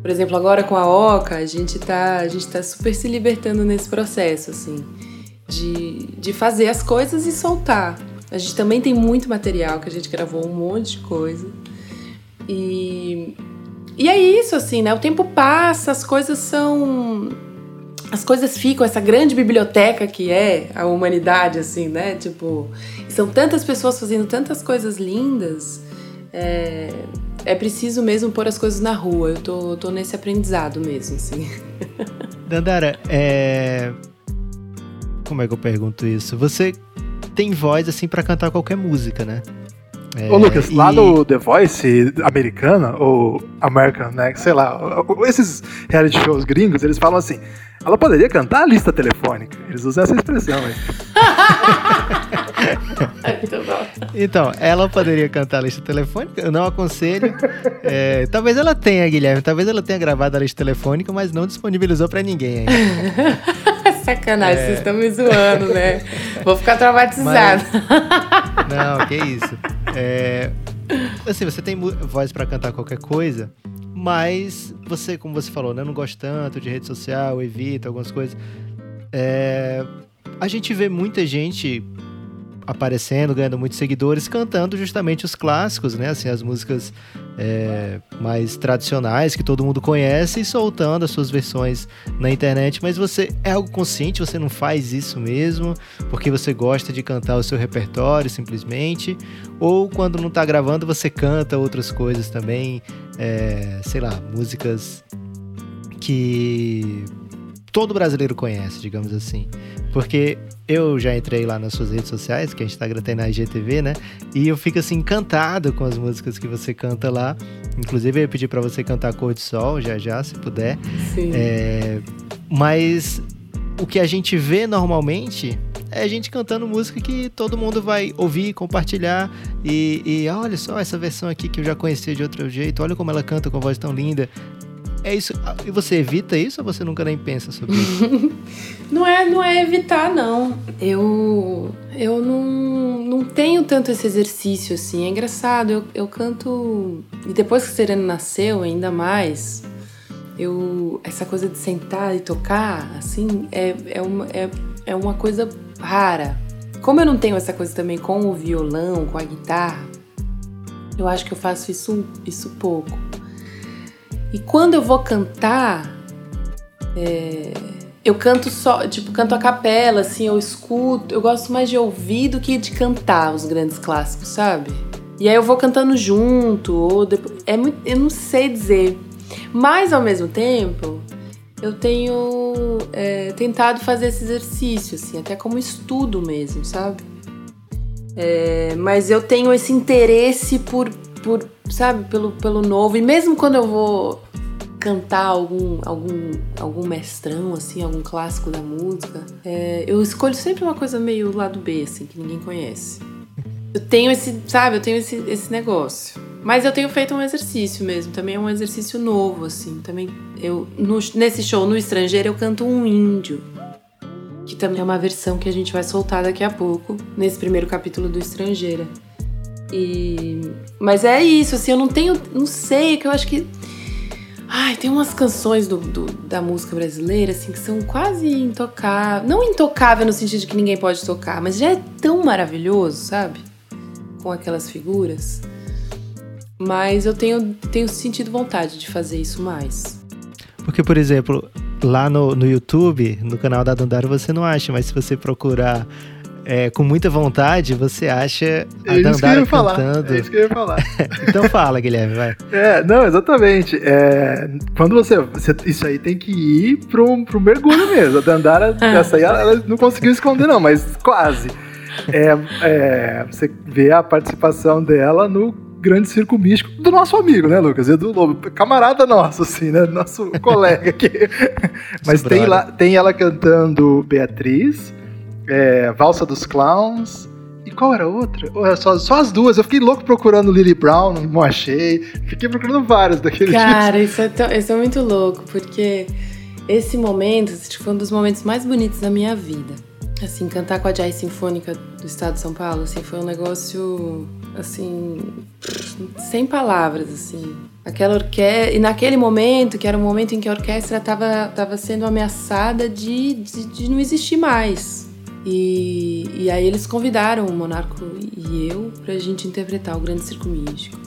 Por exemplo, agora com a Oca, a gente tá, a gente tá super se libertando nesse processo, assim, de, de fazer as coisas e soltar. A gente também tem muito material que a gente gravou um monte de coisa. E, e é isso, assim, né? O tempo passa, as coisas são. As coisas ficam, essa grande biblioteca que é a humanidade, assim, né? Tipo, são tantas pessoas fazendo tantas coisas lindas. É, é preciso mesmo pôr as coisas na rua. Eu tô, tô nesse aprendizado mesmo, assim. Dandara, é. Como é que eu pergunto isso? Você tem voz, assim, para cantar qualquer música, né? É, Ô Lucas, e... lá no The Voice americana, ou American, né? Sei lá, esses reality shows gringos, eles falam assim: ela poderia cantar a lista telefônica. Eles usam essa expressão aí. então, ela poderia cantar a lista telefônica, eu não aconselho. É, talvez ela tenha, Guilherme, talvez ela tenha gravado a lista telefônica, mas não disponibilizou para ninguém ainda. Sacanagem, é... vocês estão me zoando, né? Vou ficar traumatizado. Mas... Não, que isso. É... Assim, você tem voz para cantar qualquer coisa, mas você, como você falou, né, não gosta tanto de rede social, evita algumas coisas. É... A gente vê muita gente aparecendo, ganhando muitos seguidores, cantando justamente os clássicos, né? Assim, as músicas é, mais tradicionais que todo mundo conhece e soltando as suas versões na internet. Mas você é algo consciente, você não faz isso mesmo porque você gosta de cantar o seu repertório simplesmente, ou quando não está gravando você canta outras coisas também, é, sei lá, músicas que todo brasileiro conhece, digamos assim. Porque eu já entrei lá nas suas redes sociais, que a Instagram tem na IGTV, né? E eu fico assim encantado com as músicas que você canta lá. Inclusive eu ia pedir para você cantar Cor de Sol já já, se puder. Sim. É, mas o que a gente vê normalmente é a gente cantando música que todo mundo vai ouvir, compartilhar e, e olha só essa versão aqui que eu já conhecia de outro jeito, olha como ela canta com voz tão linda. É isso. E você evita isso ou você nunca nem pensa sobre isso? não é, não é evitar não. Eu eu não, não tenho tanto esse exercício assim. É engraçado. Eu, eu canto e depois que o Sereno nasceu, ainda mais. Eu essa coisa de sentar e tocar assim é, é, uma, é, é uma coisa rara. Como eu não tenho essa coisa também com o violão, com a guitarra, eu acho que eu faço isso, isso pouco. E quando eu vou cantar, é, eu canto só, tipo, canto a capela, assim, eu escuto. Eu gosto mais de ouvir do que de cantar os grandes clássicos, sabe? E aí eu vou cantando junto, ou depois. É muito, eu não sei dizer. Mas ao mesmo tempo, eu tenho é, tentado fazer esse exercício, assim, até como estudo mesmo, sabe? É, mas eu tenho esse interesse por, por sabe, pelo, pelo novo. E mesmo quando eu vou cantar algum, algum, algum mestrão, assim, algum clássico da música, é, eu escolho sempre uma coisa meio lado B, assim, que ninguém conhece. Eu tenho esse, sabe, eu tenho esse, esse negócio. Mas eu tenho feito um exercício mesmo, também é um exercício novo, assim. Também eu no, nesse show no estrangeiro eu canto um índio, que também é uma versão que a gente vai soltar daqui a pouco, nesse primeiro capítulo do Estrangeira. E mas é isso, assim, eu não tenho, não sei, que eu acho que Ai, tem umas canções do, do, da música brasileira, assim, que são quase intocáveis. Não intocável no sentido de que ninguém pode tocar, mas já é tão maravilhoso, sabe? Com aquelas figuras. Mas eu tenho, tenho sentido vontade de fazer isso mais. Porque, por exemplo, lá no, no YouTube, no canal da Dandara, você não acha, mas se você procurar é, com muita vontade, você acha a é Dandara cantando. É isso que eu ia falar. então fala, Guilherme, vai. É, não, exatamente. É, quando você, você, Isso aí tem que ir pro, pro mergulho mesmo. A Dandara, essa aí, ela, ela não conseguiu esconder, não, mas quase. É, é, você vê a participação dela no grande circo místico do nosso amigo, né, Lucas? E do Lobo, camarada nosso, assim, né? Nosso colega aqui. Mas tem, lá, tem ela cantando Beatriz, é, Valsa dos Clowns. E qual era a outra? Ou era só, só as duas? Eu fiquei louco procurando Lily Brown, não achei. Fiquei procurando vários daqueles Cara, isso é, tão, isso é muito louco, porque esse momento foi um dos momentos mais bonitos da minha vida. Assim, cantar com a Jazz Sinfônica do Estado de São Paulo, assim, foi um negócio, assim, sem palavras, assim. Aquela orquestra... E naquele momento, que era o momento em que a orquestra estava tava sendo ameaçada de, de, de não existir mais. E, e aí eles convidaram o Monarco e eu pra gente interpretar o Grande Circo Místico.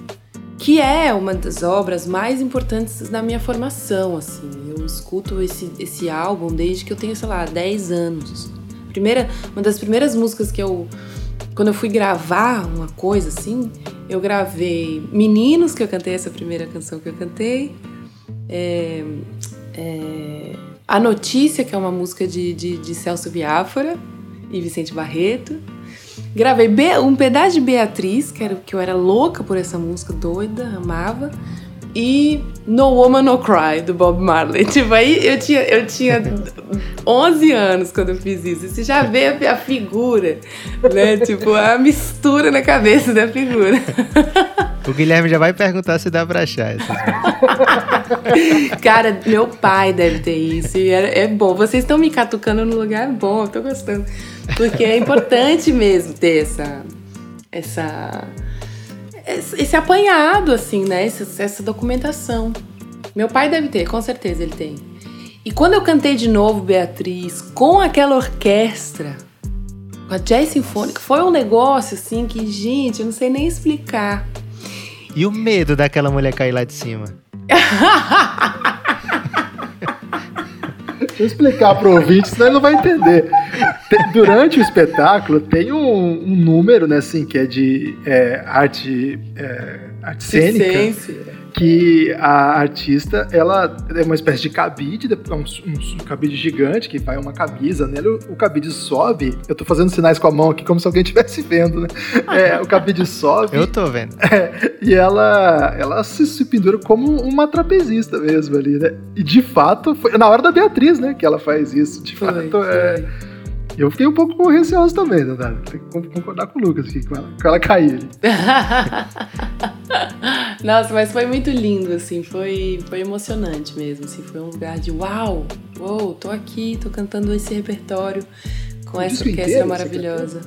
Que é uma das obras mais importantes da minha formação, assim. Eu escuto esse, esse álbum desde que eu tenho, sei lá, 10 anos primeira, uma das primeiras músicas que eu quando eu fui gravar uma coisa assim, eu gravei Meninos, que eu cantei essa primeira canção que eu cantei. É, é, a Notícia, que é uma música de, de, de Celso Biafora e Vicente Barreto. Gravei um pedaço de Beatriz, que, era, que eu era louca por essa música, doida, amava e No Woman No Cry, do Bob Marley. Tipo, aí eu tinha, eu tinha 11 anos quando eu fiz isso. Você já vê a, a figura, né? Tipo, a mistura na cabeça da figura. O Guilherme já vai perguntar se dá pra achar essas Cara, meu pai deve ter isso. E é, é bom. Vocês estão me catucando no lugar bom, eu tô gostando. Porque é importante mesmo ter essa. essa esse apanhado, assim, né? Essa, essa documentação. Meu pai deve ter, com certeza ele tem. E quando eu cantei de novo Beatriz com aquela orquestra, com a jazz sinfônica, foi um negócio assim que, gente, eu não sei nem explicar. E o medo daquela mulher cair lá de cima? Deixa eu explicar para o ouvinte, senão ele não vai entender. Durante o espetáculo tem um, um número, né, assim, que é de é, arte, é, arte cênica, que a artista, ela é uma espécie de cabide, é um, um, um cabide gigante que vai uma camisa nele, o, o, cabide sobe. Eu tô fazendo sinais com a mão aqui como se alguém estivesse vendo, né? É, o cabide sobe. Eu tô vendo. É, e ela, ela se, se, pendura como uma trapezista mesmo ali, né? E de fato, foi na hora da Beatriz, né, que ela faz isso. De foi, fato, foi. é eu fiquei um pouco receoso também, né, Tem que concordar com o Lucas aqui, com ela, com ela cair ali. Nossa, mas foi muito lindo, assim, foi, foi emocionante mesmo, assim, foi um lugar de uau, uou, tô aqui, tô cantando esse repertório com o essa orquestra inteiro, maravilhosa.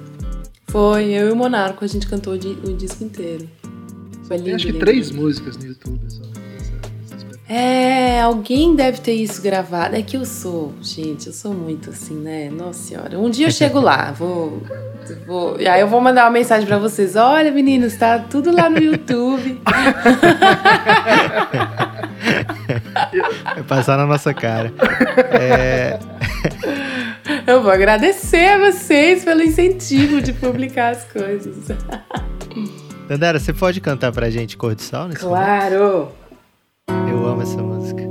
Foi, eu e o Monarco, a gente cantou o disco inteiro. Foi lindo. Tem acho que lindo. três músicas no YouTube só. É, alguém deve ter isso gravado. É que eu sou, gente, eu sou muito assim, né? Nossa senhora. Um dia eu chego lá, vou. vou e aí eu vou mandar uma mensagem para vocês. Olha, meninos, tá tudo lá no YouTube. Vai passar na nossa cara. É... Eu vou agradecer a vocês pelo incentivo de publicar as coisas. Dandara, você pode cantar pra gente Cor de Sal? Claro! Momento? Eu amo essa música.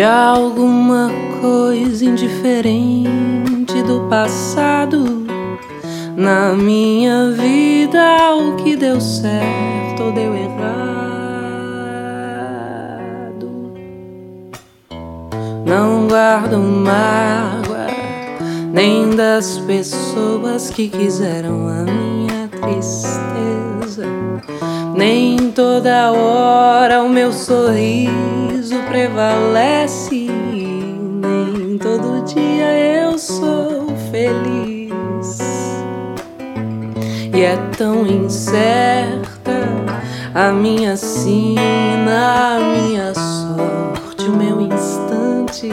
De alguma coisa indiferente do passado. Na minha vida, o que deu certo ou deu errado. Não guardo mágoa, nem das pessoas que quiseram a minha tristeza. Nem toda hora o meu sorriso prevalece. Nem todo dia eu sou feliz. E é tão incerta a minha sina, a minha sorte, o meu instante.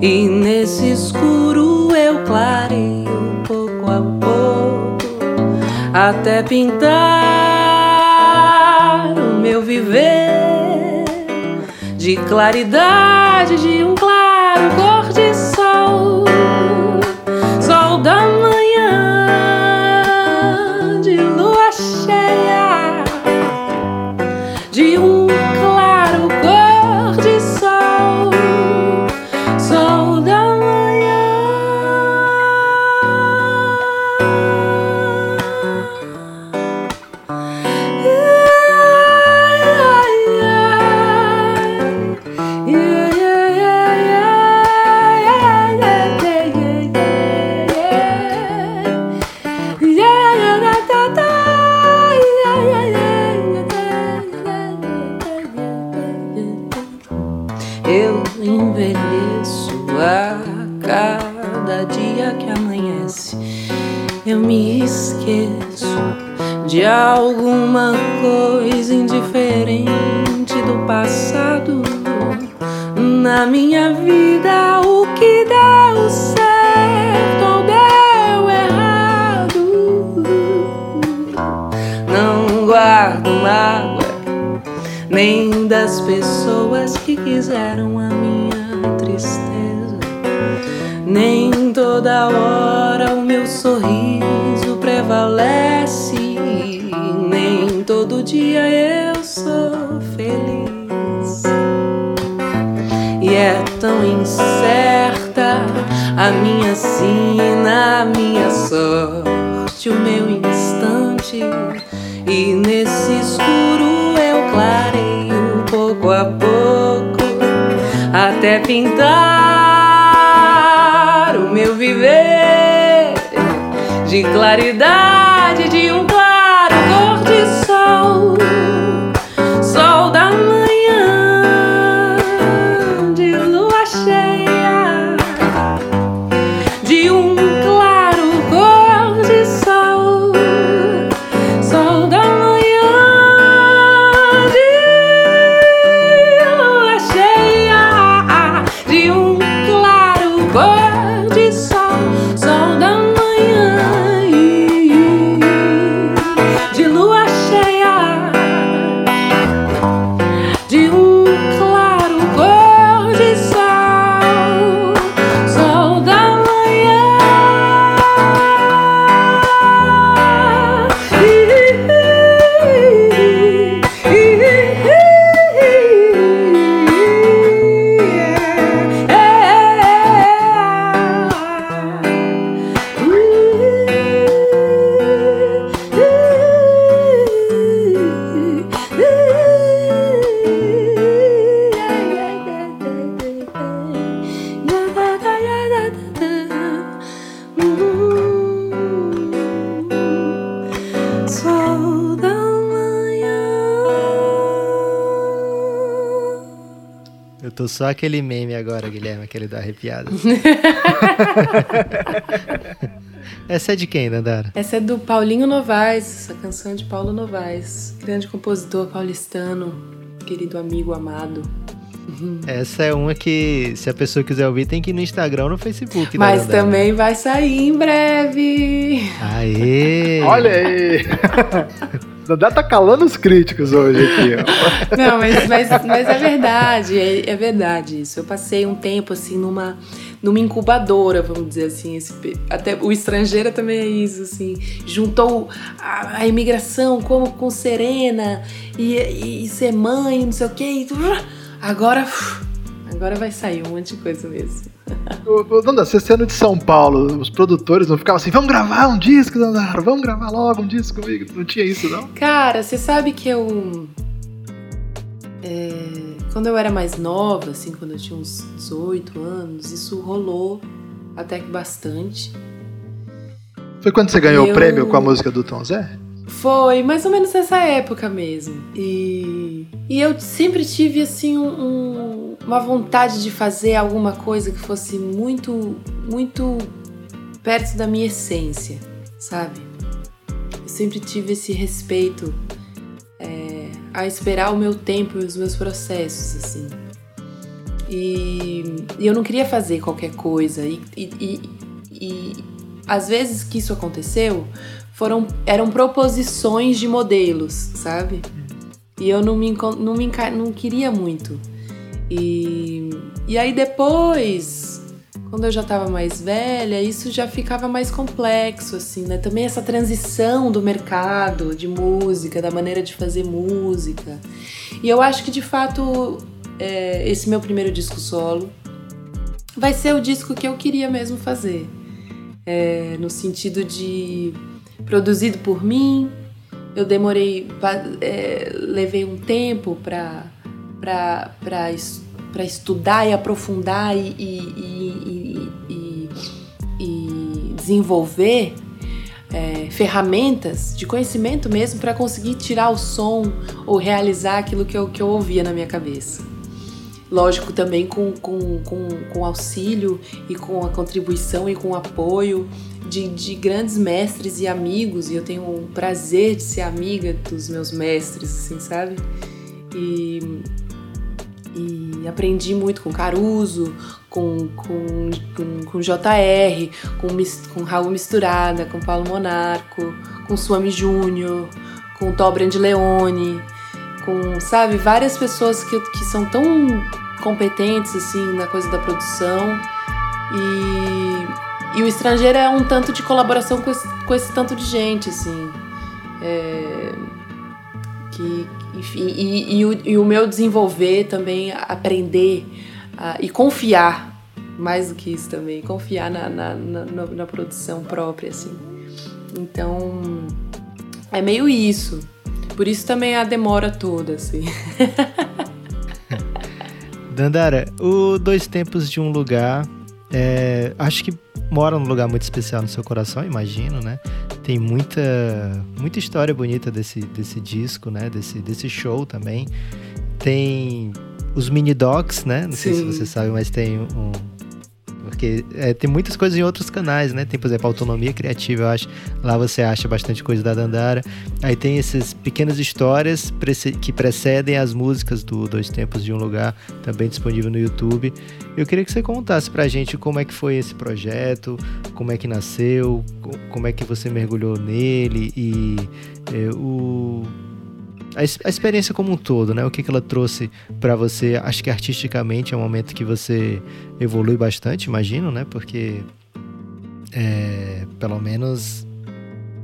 E nesse escuro eu clareio pouco a pouco até pintar claridade de um claro de alguma coisa indiferente do passado. Na minha vida o que deu certo ou deu errado não guardo mágoa nem das pessoas que quiseram a minha tristeza nem toda hora o meu sorriso prevalece todo dia eu sou feliz. E é tão incerta a minha sina, a minha sorte, o meu instante. E nesse escuro eu clareio pouco a pouco até pintar de tô só aquele meme agora, Guilherme, aquele da arrepiada. Essa é de quem, Dandara? Essa é do Paulinho Novaes, essa canção é de Paulo Novaes, grande compositor paulistano, querido amigo amado. Essa é uma que, se a pessoa quiser ouvir, tem que ir no Instagram ou no Facebook. Mas da Dandara. também vai sair em breve. Aê! Olha aí! Dandá tá calando os críticos hoje aqui. Não, mas, mas, mas é verdade, é, é verdade isso. Eu passei um tempo assim numa, numa incubadora, vamos dizer assim. Esse, até o estrangeiro também é isso, assim. Juntou a, a imigração como com Serena e, e ser mãe, não sei o quê. e- agora, agora vai sair um monte de coisa mesmo. Dandá, você sendo de São Paulo, os produtores não ficavam assim, vamos gravar um disco, Dandara, vamos gravar logo um disco comigo. Não tinha isso, não? Cara, você sabe que eu. é, quando eu era mais nova, assim, quando eu tinha uns 18 anos, isso rolou até que bastante. Foi quando você ganhou o Eu- prêmio com a música do Tom Zé? Foi mais ou menos nessa época mesmo. E, e eu sempre tive, assim, um- um- uma vontade de fazer alguma coisa que fosse muito, muito perto da minha essência, sabe? Eu sempre tive esse respeito é, a esperar o meu tempo e os meus processos, assim. E, e eu não queria fazer qualquer coisa. E, e, e, e às vezes que isso aconteceu, foram eram proposições de modelos, sabe? E eu não me, não me não queria muito. E, e aí depois, quando eu já tava mais velha, isso já ficava mais complexo, assim, né? Também essa transição do mercado de música, da maneira de fazer música. E eu acho que de fato é, esse meu primeiro disco solo vai ser o disco que eu queria mesmo fazer. É, no sentido de produzido por mim. Eu demorei, é, levei um tempo para para estudar e aprofundar e- e- e- e desenvolver é, ferramentas de conhecimento mesmo para conseguir tirar o som ou realizar aquilo que eu, que eu ouvia na minha cabeça. Lógico, também com, com, com, com auxílio e com a contribuição e com o apoio de, de grandes mestres e amigos, e eu tenho o prazer de ser amiga dos meus mestres, assim, sabe? E, e aprendi muito com Caruso, com, com, com, com JR, com, com Raul Misturada, com Paulo Monarco, com Suami Júnior, com Tobran de Leone, com, sabe, várias pessoas que, que são tão competentes, assim, na coisa da produção. E, e o estrangeiro é um tanto de colaboração com esse, com esse tanto de gente, assim. É, que, enfim, e, e o, e o meu desenvolver também, aprender ah, e confiar, mais do que isso também, confiar na, na, na, na- na produção própria, assim. Então, é meio isso. Por isso também a demora toda, assim. Dandara, o Dois Tempos de um Lugar, é, acho que mora num lugar muito especial no seu coração, imagino, né? Tem muita, muita história bonita desse, desse disco, né? Desse, desse show também. Tem os mini docs, né? Não sei se Sim. você sabe, mas tem um. Porque é, tem muitas coisas em outros canais, né? Tem, por exemplo, Autonomia Criativa, eu acho. Lá você acha bastante coisa da Dandara. Aí tem essas pequenas histórias que precedem as músicas do Dois Tempos de um Lugar, também disponível no YouTube. Eu queria que você contasse pra gente como é que foi esse projeto, como é que nasceu, co- como é que você mergulhou nele e é, o a, ex- a experiência como um todo, né? O que, que ela trouxe pra você? Acho que artisticamente é um momento que você evolui bastante, imagino, né? Porque é, pelo menos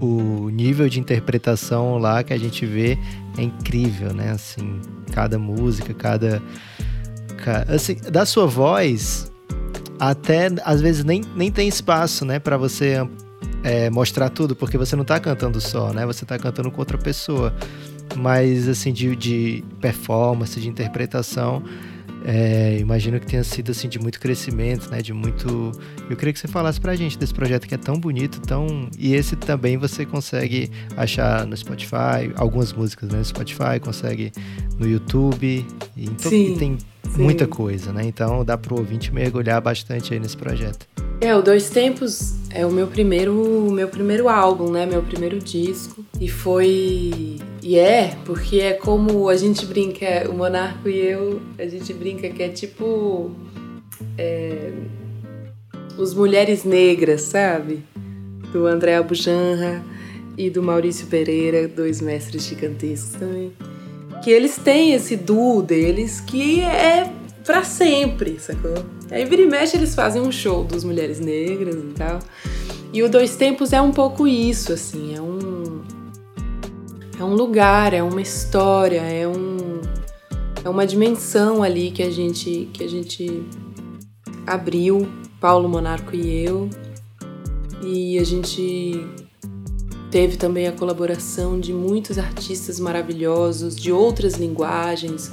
o nível de interpretação lá que a gente vê é incrível, né? Assim, cada música, cada, ca- assim, da sua voz até às vezes nem, nem tem espaço, né, para você é, mostrar tudo, porque você não tá cantando só, né? Você tá cantando com outra pessoa. Mas assim de, de performance, de interpretação, É, imagino que tenha sido assim de muito crescimento, né? De muito. Eu queria que você falasse pra gente desse projeto que é tão bonito, tão. E esse também você consegue achar no Spotify, algumas músicas né? no Spotify, consegue no YouTube. Então, Sim, tem sim. muita coisa, né? Então dá pro ouvinte mergulhar bastante aí nesse projeto. É, o Dois Tempos é o meu primeiro, o meu primeiro álbum, né? Meu primeiro disco. E foi. E é, porque é como a gente brinca, o Monarco e eu, a gente brinca que é tipo. é, os Mulheres Negras, sabe? Do André Abujanra e do Maurício Pereira, dois mestres gigantescos também. Que eles têm esse duo deles que é pra sempre, sacou? Aí vira e mexe eles fazem um show dos Mulheres Negras e tal. E o Dois Tempos é um pouco isso, assim, é um. É um lugar, é uma história, é um. É uma dimensão ali que a gente. que a gente abriu, Paulo Monarco e eu. E a gente teve também a colaboração de muitos artistas maravilhosos, de outras linguagens.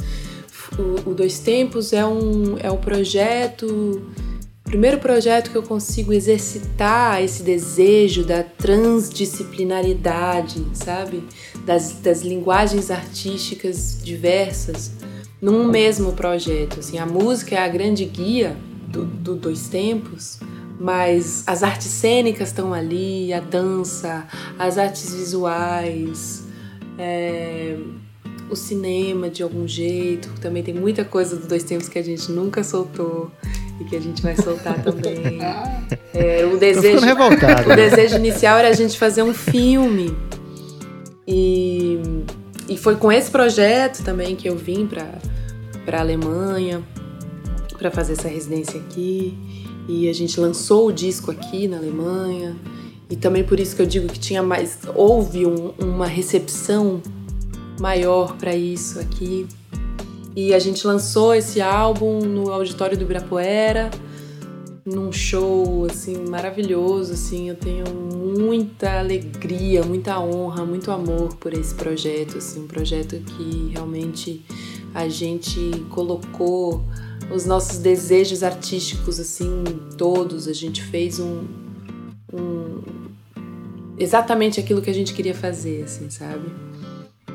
O, o Dois Tempos é um, é um projeto, primeiro projeto que eu consigo exercitar esse desejo da transdisciplinaridade, sabe? Das, das linguagens artísticas diversas num mesmo projeto. Assim, a música é a grande guia do, do Dois Tempos, mas as artes cênicas estão ali, a dança, as artes visuais, é, o cinema de algum jeito. Também tem muita coisa do Dois Tempos que a gente nunca soltou e que a gente vai soltar também. É, o desejo, o desejo inicial era a gente fazer um filme. E, e foi com esse projeto também que eu vim para para Alemanha para fazer essa residência aqui. E a gente lançou o disco aqui na Alemanha. E também por isso que eu digo que tinha mais houve um- uma recepção maior para isso aqui. E a gente lançou esse álbum no auditório do Ibirapuera, num show assim maravilhoso, assim, eu tenho muita alegria, muita honra, muito amor por esse projeto, assim, um projeto que realmente a gente colocou os nossos desejos artísticos assim todos, a gente fez um, um exatamente aquilo que a gente queria fazer, assim, sabe?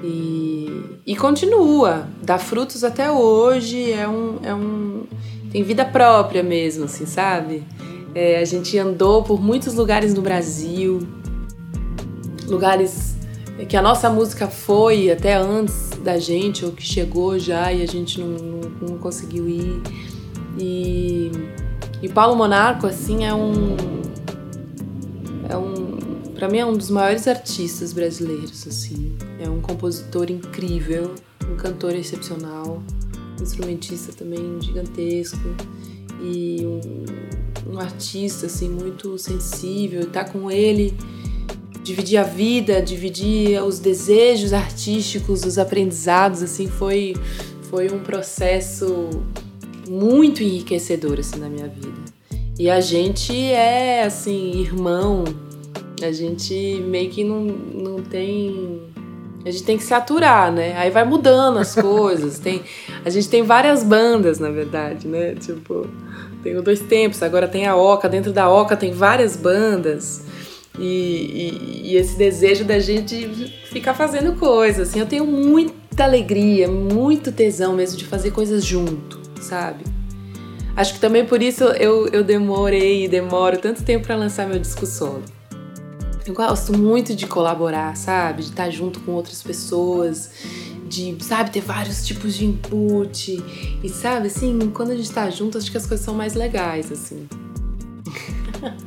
E, e continua, dá frutos até hoje, é um, é um. tem vida própria mesmo, assim, sabe? É, a gente andou por muitos lugares no Brasil, lugares que a nossa música foi até antes da gente, ou que chegou já e a gente não, não, não conseguiu ir. E, e Paulo Monarco, assim, é um. É um. Pra mim é um dos maiores artistas brasileiros, assim. É um compositor incrível, um cantor excepcional, um instrumentista também gigantesco e um, um artista, assim, muito sensível. Tá com ele dividir a vida, dividir os desejos artísticos, os aprendizados, assim, foi, foi um processo muito enriquecedor, assim, na minha vida. E a gente é, assim, irmão, a gente meio que não, não tem... A gente tem que se aturar, né? Aí vai mudando as coisas. Tem, a gente tem várias bandas, na verdade, né? Tipo, tem o Dois Tempos, agora tem a Oca. Dentro da Oca tem várias bandas. E, e, esse desejo da gente ficar fazendo coisas. Assim, eu tenho muita alegria, muito tesão mesmo de fazer coisas junto, sabe? Acho que também por isso eu, eu demorei e demoro tanto tempo para lançar meu disco solo. Eu gosto muito de colaborar, sabe? De estar junto com outras pessoas, de, sabe, ter vários tipos de input. E sabe, assim, quando a gente tá junto, acho que as coisas são mais legais, assim.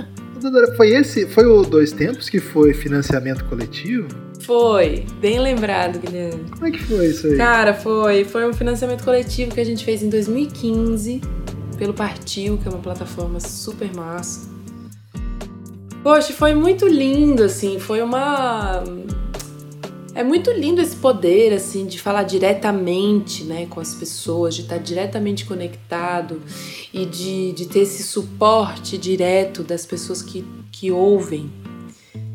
Dodora, Foi esse, foi o Dois Tempos que foi financiamento coletivo? Foi, bem lembrado, Guilherme. Como é que foi isso aí? Cara, foi, foi um financiamento coletivo que a gente fez em 2015 pelo Partiu, que é uma plataforma super massa. Poxa, foi muito lindo, assim, foi uma. É muito lindo esse poder, assim, de falar diretamente, né, com as pessoas, de estar diretamente conectado e de, de ter esse suporte direto das pessoas que, que ouvem,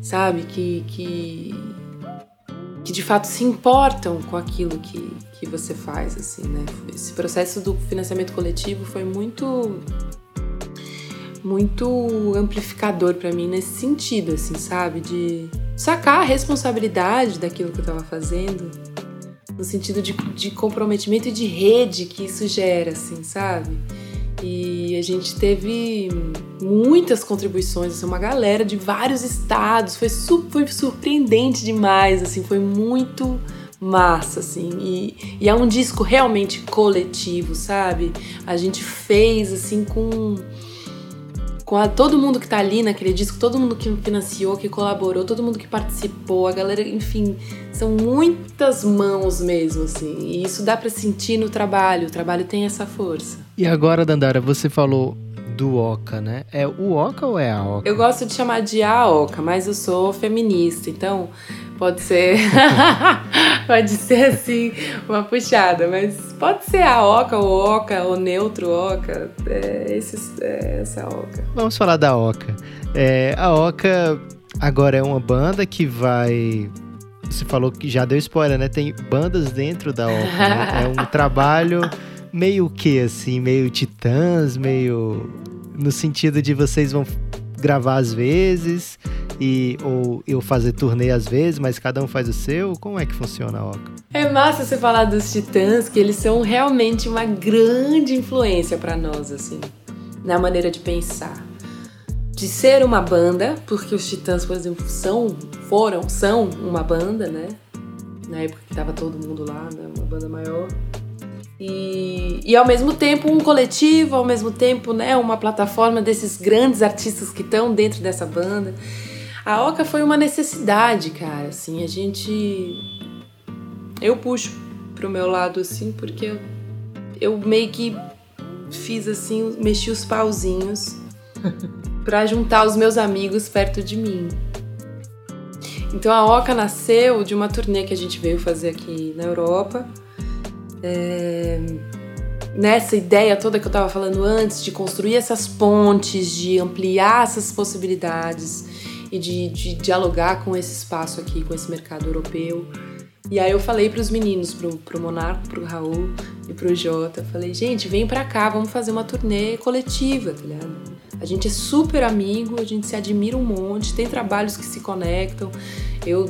sabe? Que, que, que de fato se importam com aquilo que, que você faz, assim, né? Esse processo do financiamento coletivo foi muito muito amplificador para mim nesse sentido, assim, sabe? De sacar a responsabilidade daquilo que eu tava fazendo, no sentido de, de comprometimento e de rede que isso gera, assim, sabe? E a gente teve muitas contribuições, assim, uma galera de vários estados, foi, foi surpreendente demais, assim, foi muito massa, assim, e, e é um disco realmente coletivo, sabe? A gente fez, assim, com com a, todo mundo que tá ali naquele disco, todo mundo que financiou, que colaborou, todo mundo que participou, a galera, enfim, são muitas mãos mesmo, assim. E isso dá para sentir no trabalho, o trabalho tem essa força. E agora, Dandara, você falou do Oca, né? É o Oca ou é a Oca? Eu gosto de chamar de a Oca, mas eu sou feminista, então pode ser. pode ser assim, uma puxada, mas pode ser a Oca, o Oca, o neutro Oca. É, esse, é essa Oca. Vamos falar da Oca. É, a Oca agora é uma banda que vai. Você falou que já deu spoiler, né? Tem bandas dentro da Oca. Né? É um trabalho meio que assim, meio titãs, meio no sentido de vocês vão gravar às vezes e ou eu fazer turnê às vezes, mas cada um faz o seu? Como é que funciona Oca? É massa você falar dos Titãs, que eles são realmente uma grande influência para nós assim, na maneira de pensar. De ser uma banda, porque os Titãs, por exemplo, são, foram, são uma banda, né? Na época que tava todo mundo lá, né? Uma banda maior. E, e ao mesmo tempo um coletivo, ao mesmo tempo né, uma plataforma desses grandes artistas que estão dentro dessa banda. A Oca foi uma necessidade, cara, assim, a gente... Eu puxo pro meu lado, assim, porque eu, eu meio que fiz assim, mexi os pauzinhos para juntar os meus amigos perto de mim. Então a Oca nasceu de uma turnê que a gente veio fazer aqui na Europa é, nessa ideia toda que eu estava falando antes, de construir essas pontes, de ampliar essas possibilidades e de, de dialogar com esse espaço aqui, com esse mercado europeu. E aí eu falei para os meninos, pro, pro Monarco, pro Raul e pro Jota, falei, gente, vem para cá, vamos fazer uma turnê coletiva, tá ligado? A gente é super amigo, a gente se admira um monte, tem trabalhos que se conectam. Eu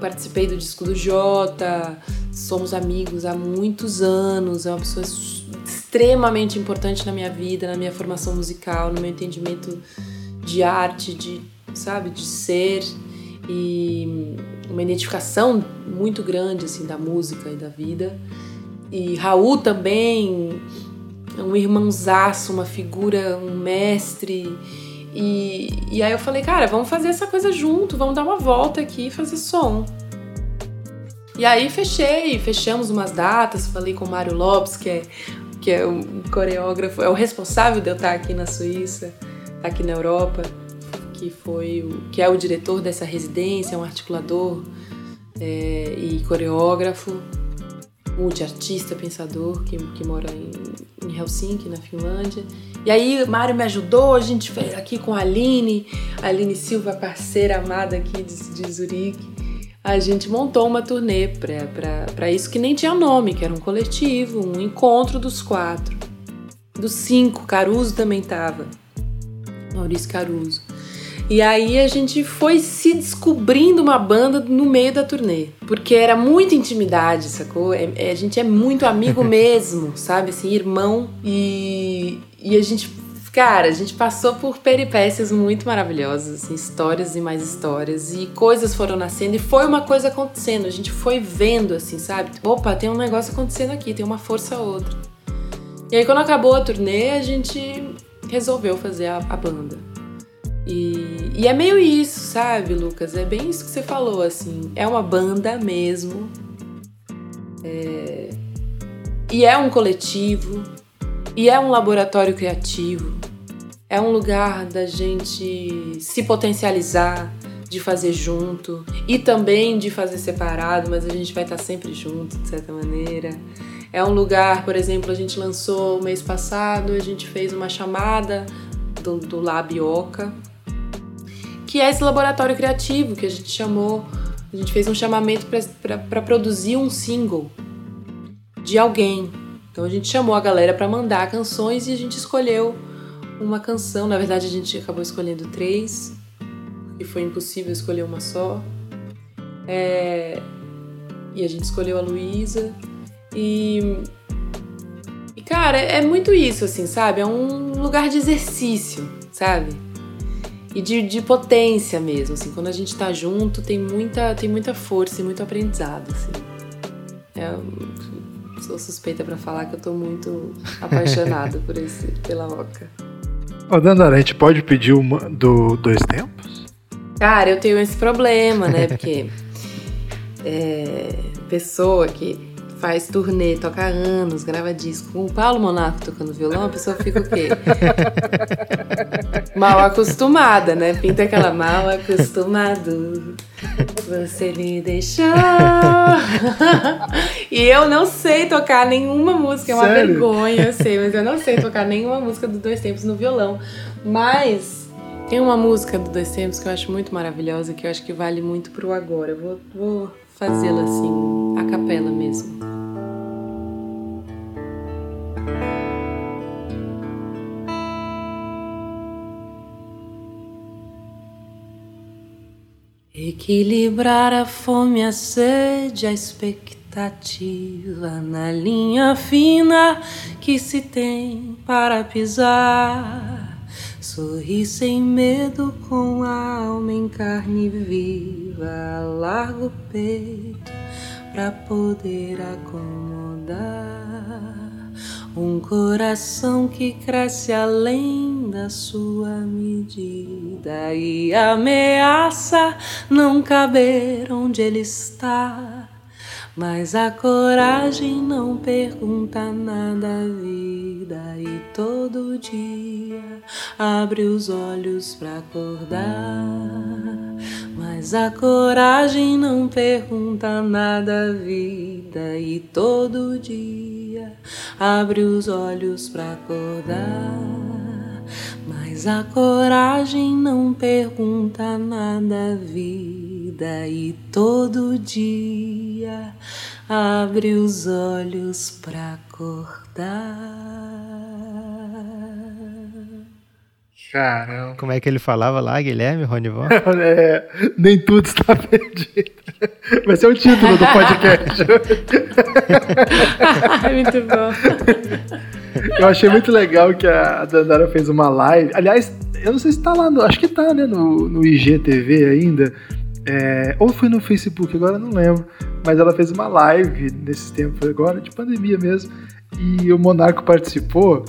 participei do disco do Jota, somos amigos há muitos anos, é uma pessoa extremamente importante na minha vida, na minha formação musical, no meu entendimento de arte, de, sabe, de ser e uma identificação muito grande assim da música e da vida. E Raul também, um irmãozaço, uma figura, um mestre. E, e aí eu falei, cara, vamos fazer essa coisa junto, vamos dar uma volta aqui e fazer som. E aí fechei, fechamos umas datas, falei com o Mário Lopes, que é, que é um coreógrafo, é o responsável de eu estar aqui na Suíça, aqui na Europa, que foi o, que é o diretor dessa residência, um articulador é, e coreógrafo, multiartista, pensador, que, que mora em, em Helsinki, na Finlândia. E aí Mário me ajudou, a gente fez aqui com a Aline, a Aline Silva, parceira amada aqui de, de Zurique a gente montou uma turnê para isso que nem tinha nome, que era um coletivo, um encontro dos quatro. Dos cinco, Caruso também tava. Maurício Caruso. E aí a gente foi se descobrindo uma banda no meio da turnê. Porque era muita intimidade, sacou? É, é, a gente é muito amigo mesmo, sabe? Assim, irmão. E, e a gente Cara, a gente passou por peripécias muito maravilhosas, assim, histórias e mais histórias, e coisas foram nascendo, e foi uma coisa acontecendo, a gente foi vendo, assim, sabe? Opa, tem um negócio acontecendo aqui, tem uma força outra. E aí, quando acabou a turnê, a gente resolveu fazer a, a banda. E, e, é meio isso, sabe, Lucas? É bem isso que você falou, assim. É uma banda mesmo. É... E é um coletivo. E é um laboratório criativo, é um lugar da gente se potencializar, de fazer junto e também de fazer separado, mas a gente vai estar sempre junto de certa maneira. É um lugar, por exemplo, a gente lançou mês passado, a gente fez uma chamada do, do Labioca, que é esse laboratório criativo que a gente chamou a gente fez um chamamento para produzir um single de alguém. Então a gente chamou a galera para mandar canções e a gente escolheu uma canção. Na verdade, a gente acabou escolhendo três e foi impossível escolher uma só. É... E a gente escolheu a Luísa. E... e, cara, é muito isso, assim, sabe? É um lugar de exercício, sabe? E de, de potência mesmo, assim. Quando a gente tá junto, tem muita, tem muita força e muito aprendizado, assim. É, sou suspeita para falar que eu tô muito apaixonada por esse, pela Oca. Ô, Dandara, a gente pode pedir uma do Dois Tempos? Cara, eu tenho esse problema, né? Porque é, pessoa que faz turnê, toca anos, grava disco. Com o Paulo Monaco tocando violão, a pessoa fica o quê? mal acostumada, né? Pinta aquela mal acostumado. Você me deixou. e eu não sei tocar nenhuma música, é uma Sério? vergonha, eu sei, mas eu não sei tocar nenhuma música do Dois Tempos no violão. Mas tem uma música do Dois Tempos que eu acho muito maravilhosa, que eu acho que vale muito pro agora. Eu vou, vou fazê-la assim, a capela mesmo. Equilibrar a fome, a sede, a expectativa na linha fina que se tem para pisar Sorri sem medo com a alma em carne viva, largo o peito pra poder acomodar. Um coração que cresce além da sua medida. E ameaça não caber onde ele está. Mas a coragem não pergunta nada à vida e todo dia abre os olhos para acordar. Mas a coragem não pergunta nada à vida e todo dia abre os olhos para acordar. Mas a coragem não pergunta nada à vida vida e todo dia abre os olhos para acordar. Caramba. Como é que ele falava lá, Guilherme, Ronivon? é, nem tudo está perdido. Vai ser o título do podcast. muito bom. Eu achei muito legal que a Dandara fez uma live. Aliás, eu não sei se tá lá, no, acho que tá, né, no, no IGTV ainda é, ou foi no Facebook, agora não lembro. Mas ela fez uma live nesse tempo agora, de pandemia mesmo. E o Monarco participou.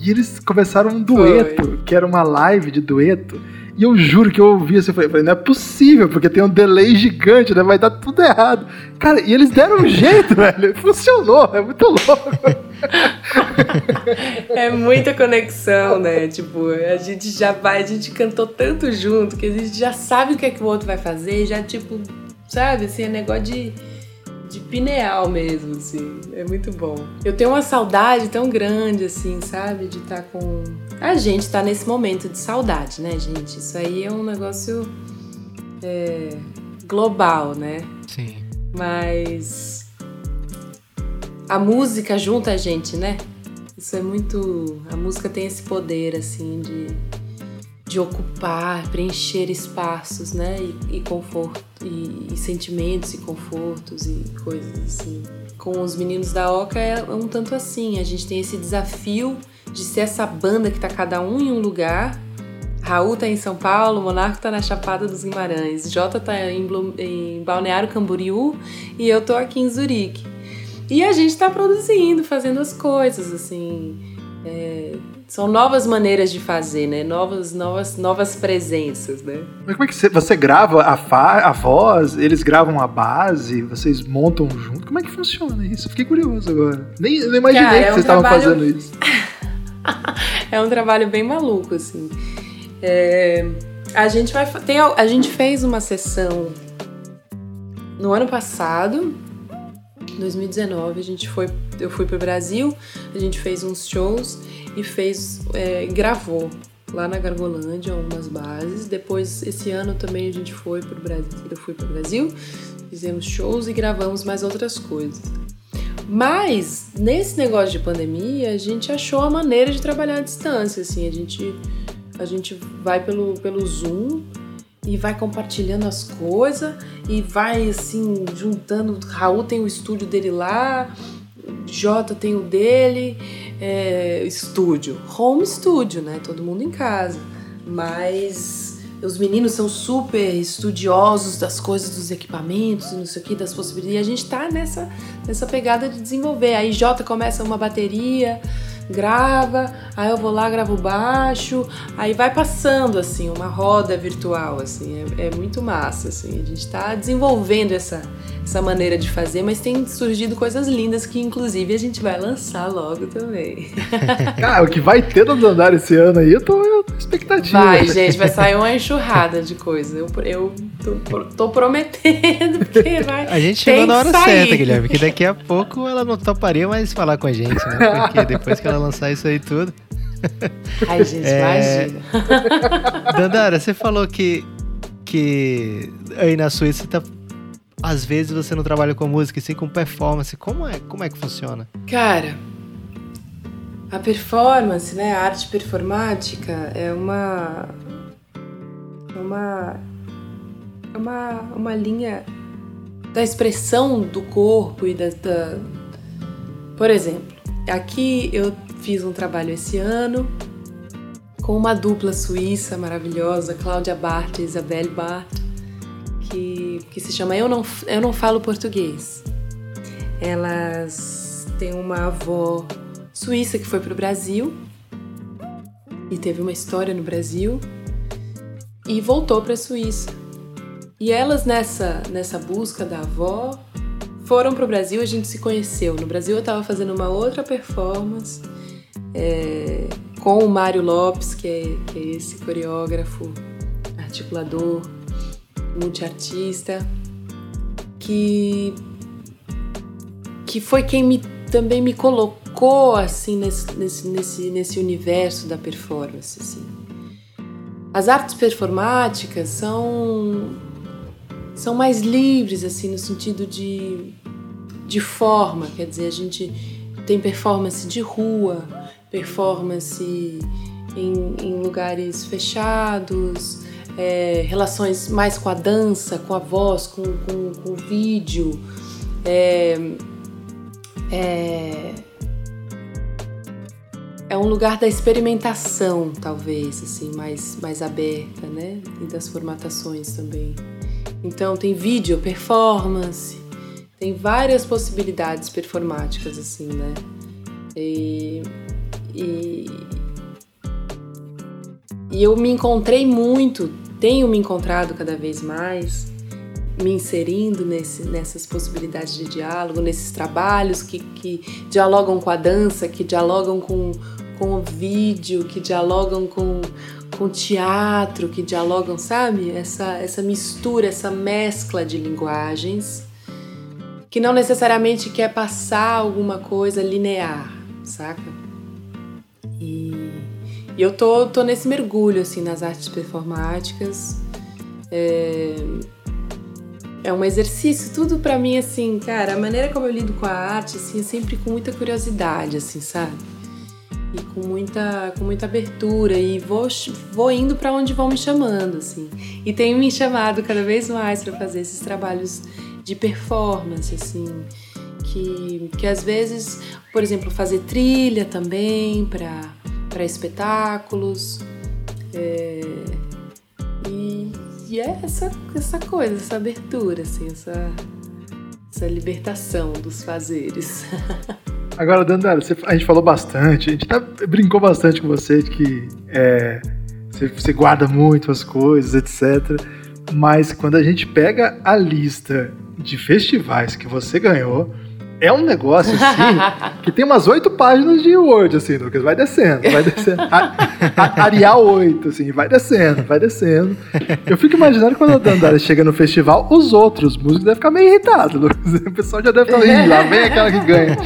E eles começaram um dueto, foi. que era uma live de dueto. E eu juro que eu ouvi assim, eu falei, não é possível, porque tem um delay gigante, né? Vai dar tudo errado. Cara, e eles deram um jeito, velho. Funcionou, é muito louco. é muita conexão, né? Tipo, a gente já vai, a gente cantou tanto junto que a gente já sabe o que é que o outro vai fazer, já tipo, sabe, assim, é negócio de de pineal mesmo, assim. É muito bom. Eu tenho uma saudade tão grande, assim, sabe? De estar tá com. A gente tá nesse momento de saudade, né, gente? Isso aí é um negócio é, global, né? Sim. Mas a música junta a gente, né? Isso é muito. A música tem esse poder, assim, de de ocupar, preencher espaços, né? E, e conforto, e, e, sentimentos e confortos e coisas assim. Com os meninos da Oca é um tanto assim. A gente tem esse desafio de ser essa banda que tá cada um em um lugar. Raul tá em São Paulo, Monarco tá na Chapada dos Guimarães, Jota tá em, Blum, em Balneário Camboriú e eu tô aqui em Zurique. E a gente tá produzindo, fazendo as coisas, assim. É, são novas maneiras de fazer, né? Novas, novas, novas presenças, né? Mas como é que você, você grava a, fa, a voz, eles gravam a base, vocês montam junto? Como é que funciona isso? Fiquei curioso agora. Nem, nem imaginei Cara, é que um vocês estavam fazendo isso. é um trabalho bem maluco, assim. É, a gente vai tem, a gente fez uma sessão no ano passado, 2019, a gente foi, eu fui pro Brasil, a gente fez uns shows e fez, é, gravou lá na Gargolândia, algumas bases. Depois, esse ano também a gente foi pro Brasil, eu fui pro Brasil, fizemos shows e gravamos mais outras coisas. Mas nesse negócio de pandemia, a gente achou a maneira de trabalhar à distância, assim, a gente a gente vai pelo pelo Zoom e vai compartilhando as coisas e vai assim juntando. Raul tem o estúdio dele lá, Jota tem o dele, é, estúdio, home studio, né? Todo mundo em casa, mas os meninos são super estudiosos das coisas, dos equipamentos e não sei o que, das possibilidades. E a gente tá nessa, nessa pegada de desenvolver. Aí Jota começa uma bateria, grava, aí eu vou lá, gravo baixo, aí vai passando, assim, uma roda virtual, assim, é, é muito massa, assim. A gente tá desenvolvendo essa, essa maneira de fazer, mas tem surgido coisas lindas que, inclusive, a gente vai lançar logo também. Cara, o que vai ter no andar esse ano aí, eu tô, eu tô expectativa. Vai, gente, vai sair uma enxurrada de coisa. Eu, eu tô, tô prometendo, porque vai. A gente chegou na hora certa, Guilherme, que daqui a pouco ela não toparia mais falar com a gente, né? Porque depois que ela lançar isso aí tudo. Ai, gente, é... imagina. Dandara, você falou que, que aí na Suíça você tá às vezes você não trabalha com música, e sim com performance. Como é, como é que funciona? Cara, a performance, né, a arte performática é uma uma é uma, uma linha da expressão do corpo e da, da por exemplo, aqui eu fiz um trabalho esse ano com uma dupla suíça maravilhosa, Cláudia Bart e Isabelle Bart que, que se chama Eu Não, Eu Não Falo Português. Elas têm uma avó suíça que foi para o Brasil e teve uma história no Brasil e voltou para a Suíça. E elas nessa nessa busca da avó foram para o Brasil, a gente se conheceu. No Brasil eu estava fazendo uma outra performance é, com o Mário Lopes, que é, que é esse coreógrafo, articulador, multiartista, que que foi quem me também me colocou assim nesse, nesse, nesse, nesse universo da performance assim. As artes performáticas são são mais livres assim no sentido de de forma, quer dizer, a gente tem performance de rua, performance em, em lugares fechados, é, relações mais com a dança, com a voz, com, com, com o vídeo. É, é, é, um lugar da experimentação, talvez, assim, mais, mais aberta, né? E das formatações também. Então tem vídeo, performance, tem várias possibilidades performáticas, assim, né? E, e, e eu me encontrei muito tenho me encontrado cada vez mais, me inserindo nesse, nessas possibilidades de diálogo, nesses trabalhos que, que dialogam com a dança, que dialogam com, com o vídeo, que dialogam com, com teatro, que dialogam, sabe? Essa, essa mistura, essa mescla de linguagens que não necessariamente quer passar alguma coisa linear, saca? E e eu tô, tô nesse mergulho, assim, nas artes performáticas. É, é um exercício, tudo para mim, assim, cara, a maneira como eu lido com a arte, assim, é sempre com muita curiosidade, assim, sabe? E com muita, com muita abertura e vou, vou indo para onde vão me chamando, assim. E tenho me chamado cada vez mais para fazer esses trabalhos de performance, assim, que, que às vezes, por exemplo, fazer trilha também para espetáculos. É, e, e, é essa, essa coisa, essa abertura, assim, essa, essa libertação dos fazeres. Agora, Dandara, a gente falou bastante, a gente tá, brincou bastante com você de que é, você, você guarda muito as coisas, etc. Mas quando a gente pega a lista de festivais que você ganhou, é um negócio assim que tem umas oito páginas de Word, assim, Lucas. Vai descendo, vai descendo. Arial 8, assim, vai descendo, vai descendo. Eu fico imaginando quando a Dandara chega no festival, os outros músicos devem ficar meio irritados, Lucas. O pessoal já deve falar, lá vem aquela que ganha.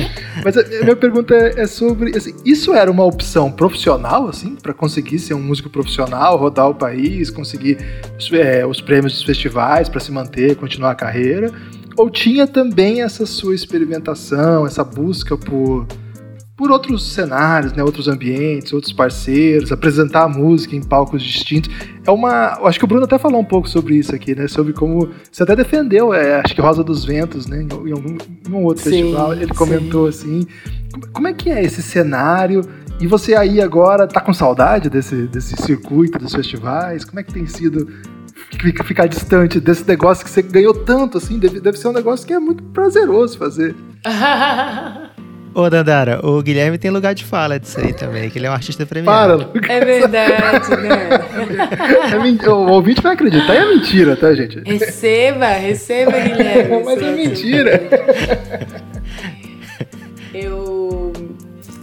Mas a minha pergunta é, é sobre, assim, isso era uma opção profissional, assim, para conseguir ser um músico profissional, rodar o país, conseguir é, os prêmios dos festivais para se manter, continuar a carreira? Ou tinha também essa sua experimentação, essa busca por, por outros cenários, né, outros ambientes, outros parceiros, apresentar a música em palcos distintos. É uma, acho que o Bruno até falou um pouco sobre isso aqui, né, sobre como você até defendeu, é, acho que Rosa dos Ventos, né, em algum em um outro sim, festival, ele comentou sim. assim. Como é que é esse cenário? E você aí agora tá com saudade desse, desse circuito dos festivais? Como é que tem sido ficar distante desse negócio que você ganhou tanto, assim, deve, deve ser um negócio que é muito prazeroso fazer. Ô, Dandara, o Guilherme tem lugar de fala disso aí também, que ele é um artista premiado. Para, Lucas. É verdade, né? É, o ouvinte vai acreditar, é mentira, tá, gente? Receba, receba, Guilherme. Mas é mentira. Eu.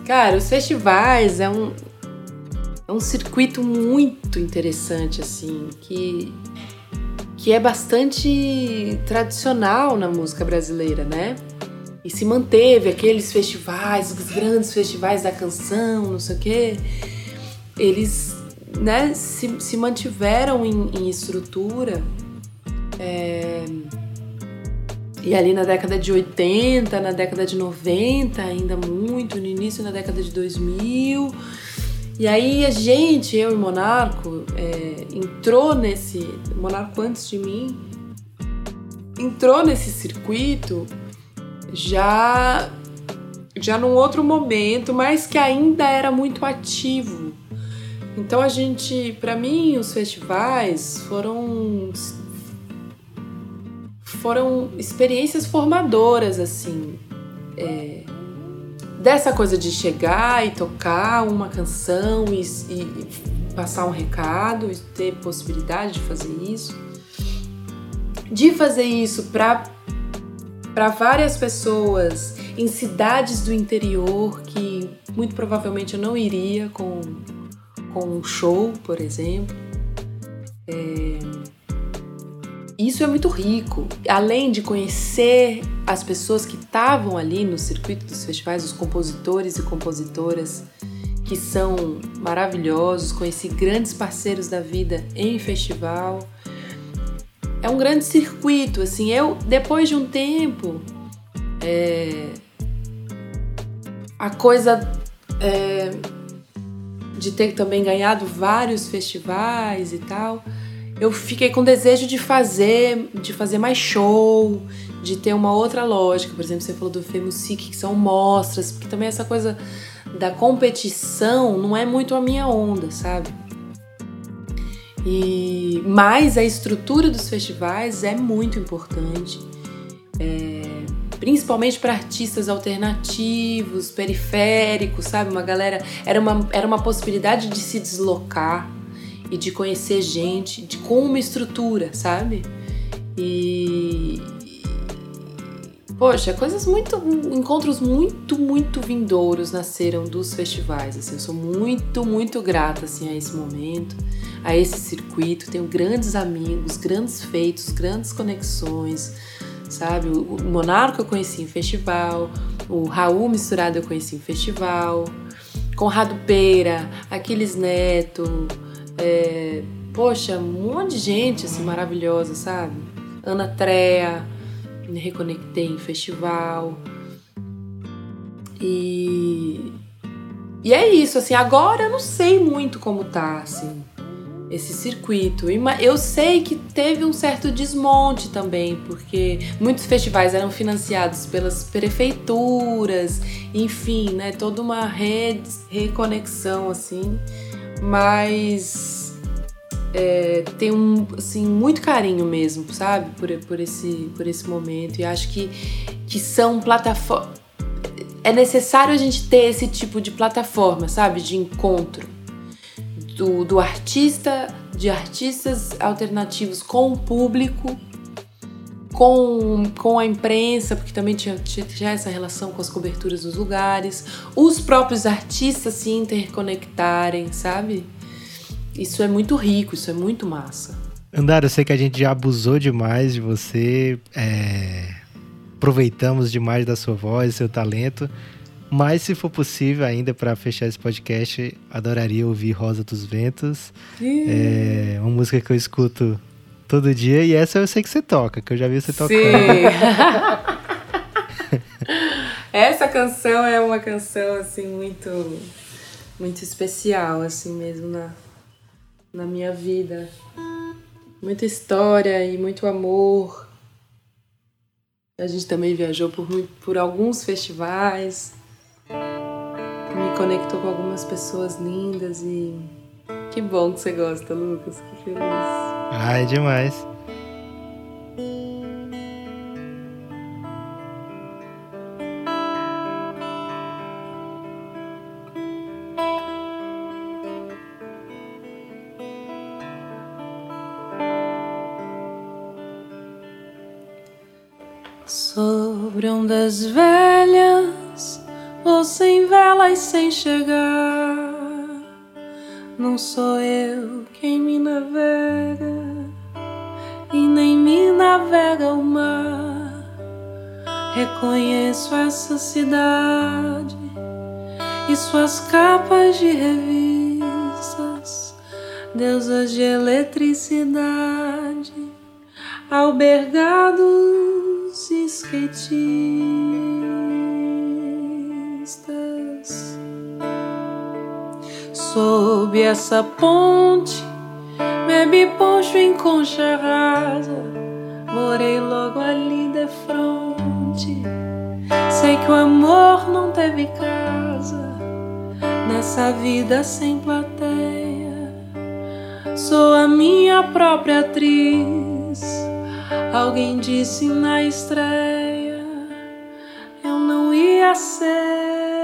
Cara, os festivais é um, é um circuito muito interessante, assim, que, que é bastante tradicional na música brasileira, né? E se manteve aqueles festivais, os grandes festivais da canção, não sei o quê. Eles né, se, se mantiveram em, em estrutura. É, e ali na década de 80, na década de 90, ainda muito, no início da década de 2000 e aí a gente, eu e Monarco, é, entrou nesse. Monarco antes de mim entrou nesse circuito já já num outro momento, mas que ainda era muito ativo. Então a gente, para mim, os festivais foram foram experiências formadoras assim. É, dessa coisa de chegar e tocar uma canção e, e passar um recado e ter possibilidade de fazer isso, de fazer isso para várias pessoas em cidades do interior que muito provavelmente eu não iria com, com um show, por exemplo. É, isso é muito rico. Além de conhecer as pessoas que estavam ali no circuito dos festivais, os compositores e compositoras que são maravilhosos, conheci grandes parceiros da vida em festival. É um grande circuito, assim. Eu, depois de um tempo, é, a coisa é, de ter também ganhado vários festivais e tal, eu fiquei com desejo de fazer, de fazer mais show, de ter uma outra lógica. Por exemplo, você falou do Femusic, que são mostras, porque também essa coisa da competição não é muito a minha onda, sabe? E mas a estrutura dos festivais é muito importante, é, principalmente para artistas alternativos, periféricos, sabe? Uma galera era uma, era uma possibilidade de se deslocar e de conhecer gente de, com uma estrutura, sabe? E. Poxa, coisas muito. Encontros muito, muito vindouros nasceram dos festivais. Assim, eu sou muito, muito grata assim, a esse momento, a esse circuito. Tenho grandes amigos, grandes feitos, grandes conexões, sabe? O Monarco eu conheci em festival, o Raul Misturado eu conheci em festival, Conrado Peira, Aquiles Neto, é, poxa, um monte de gente assim, maravilhosa, sabe? Ana Trea, me reconectei em festival. E. E é isso, assim, agora eu não sei muito como tá, assim, esse circuito. Eu sei que teve um certo desmonte também, porque muitos festivais eram financiados pelas prefeituras, enfim, né, toda uma rede, reconexão, assim mas é, tem um assim muito carinho mesmo, sabe, por, por esse por esse momento. E acho que que são plataformas é necessário a gente ter esse tipo de plataforma, sabe, de encontro do, do artista, de artistas alternativos com o público, com, com a imprensa, porque também tinha, tinha, essa relação com as coberturas dos lugares, os próprios artistas se interconectarem, sabe? Isso é muito rico, isso é muito massa. Andara, eu sei que a gente já abusou demais de você, é... aproveitamos demais da sua voz, seu talento, mas se for possível ainda para fechar esse podcast, adoraria ouvir Rosa dos Ventos, é uma música que eu escuto todo dia e essa eu sei que você toca, que eu já vi você tocando. Sim. essa canção é uma canção assim muito muito especial assim mesmo na na minha vida. Muita história e muito amor. A gente também viajou por, por alguns festivais, me conectou com algumas pessoas lindas e que bom que você gosta, Lucas. Que feliz. Ai, demais. Sobre ondas velhas, ou sem vela e sem chegar, não sou eu quem me navega, e nem me navega o mar. Reconheço essa cidade e suas capas de revistas, deusas de eletricidade, albergados e skatistas. Sob essa ponte, bebi poncho em concha rasa, morei logo ali de fronte. Sei que o amor não teve casa nessa vida sem plateia. Sou a minha própria atriz Alguém disse na estreia eu não ia ser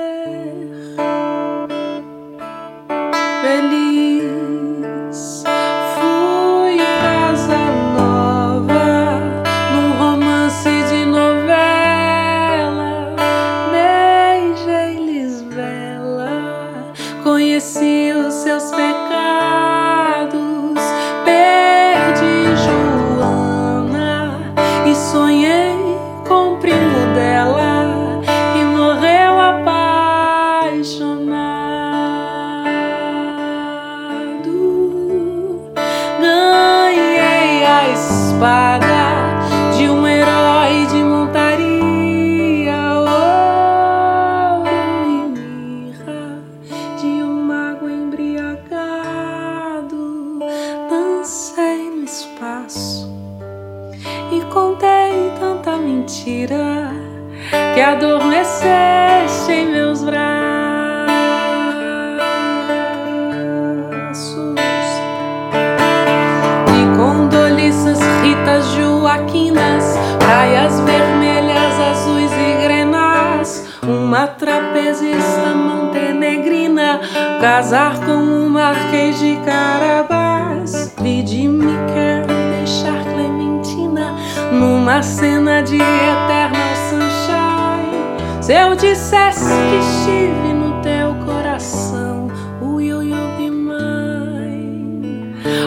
casar com um marquês de Carabás, pedir me quer deixar Clementina numa cena de eternal sunshine. Se eu dissesse que estive no teu coração, o you you be.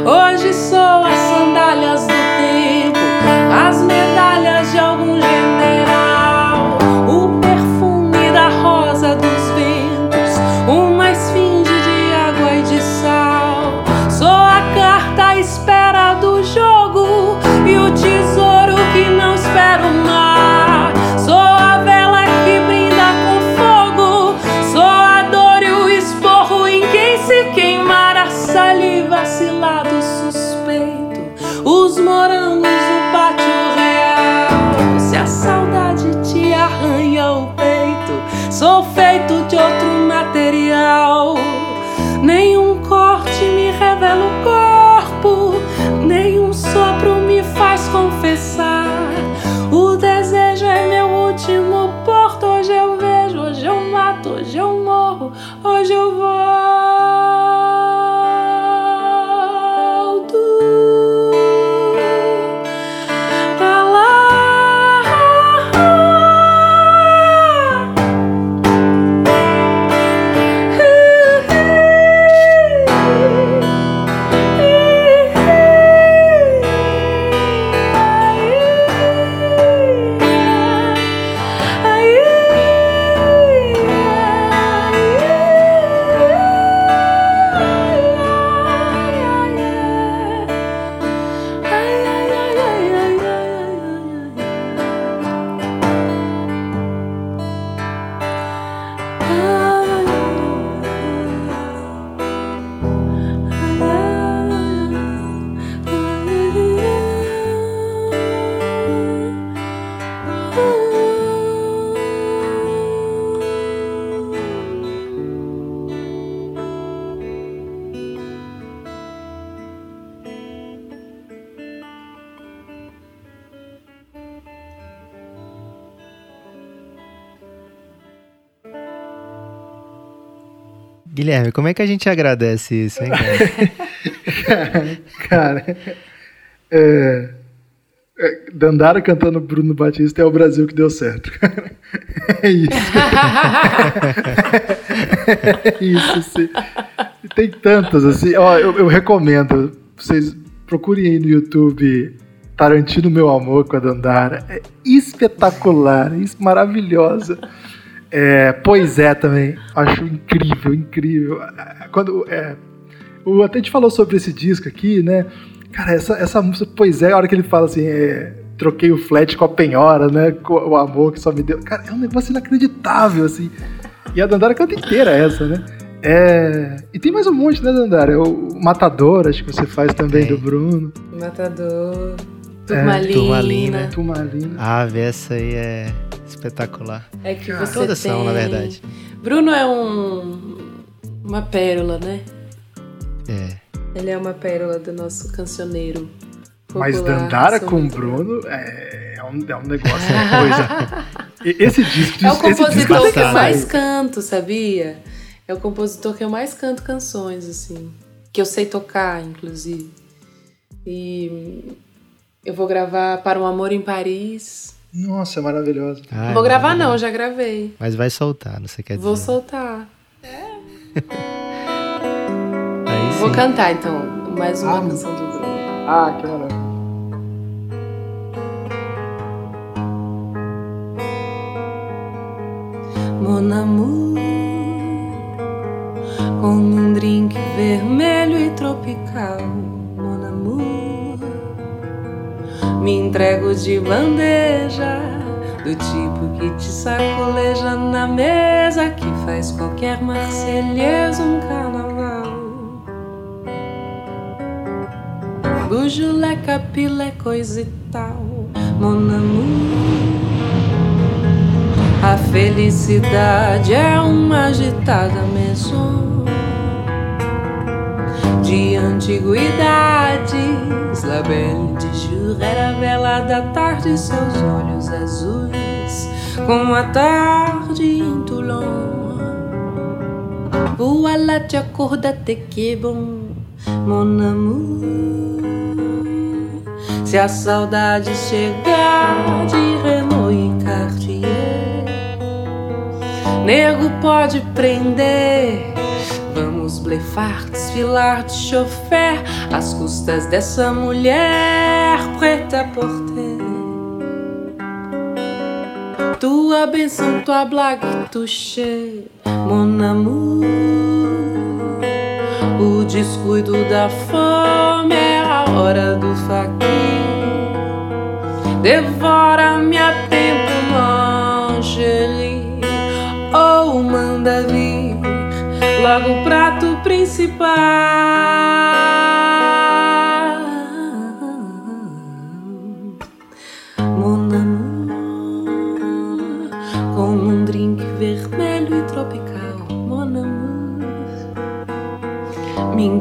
Hoje sou as sandálias do tempo, as Guilherme, como é que a gente agradece isso, hein, cara? cara, é, é, Dandara cantando Bruno Batista é o Brasil que deu certo. é isso. é isso, sim. Tem tantas, assim. Ó, eu, eu recomendo. Vocês procurem aí no YouTube Tarantino Meu Amor com a Dandara. É espetacular, é maravilhosa. É, pois é também. Acho incrível, incrível. Quando. É, o até te falou sobre esse disco aqui, né? Cara, essa, essa música, pois é, a hora que ele fala assim, é, troquei o flat com a penhora, né? Com o amor que só me deu. Cara, é um negócio inacreditável, assim. E a Dandara canta inteira essa, né? É... E tem mais um monte, né, Dandara? É o Matador, acho que você faz também do Bruno. Matador. Turmalina. É, turmalina. Turmalina. Ah, essa aí é espetacular. É que você Todas tem... são, na verdade. Bruno é um... uma pérola, né? É. Ele é uma pérola do nosso cancioneiro. Popular, Mas Dandara com Bruno é, é, um, é um negócio, é coisa. esse disco, é o compositor que eu mais canto, sabia? É o compositor que eu mais canto canções, assim. Que eu sei tocar, inclusive. E eu vou gravar Para um Amor em Paris. Nossa, é maravilhoso. não vou gravar, não, já gravei. Mas vai soltar, não sei quer dizer. Vou soltar. É. vou cantar, então, mais uma ah, canção do Bruno. Ah, que maravilha. Mon amour Entrego de bandeja, do tipo que te sacoleja na mesa, que faz qualquer marselhês um carnaval. Bujulé, capilé, coisa e tal, mon amour. A felicidade é uma agitada maison de antiguidades. La de Era a vela da tarde, seus olhos azuis, como a tarde em Toulon. Voilà, te acorda-te que bom, mon amour. Se a saudade chegar de Renault e Cartier nego pode prender. Vamos blefar, desfilar de chofer às custas dessa mulher preta por ter. Tua benção, tua blague, touché, mon amour. O descuido da fome é a hora do faqui. Devora minha tempo, mangerie ou manda vir logo o prato principal.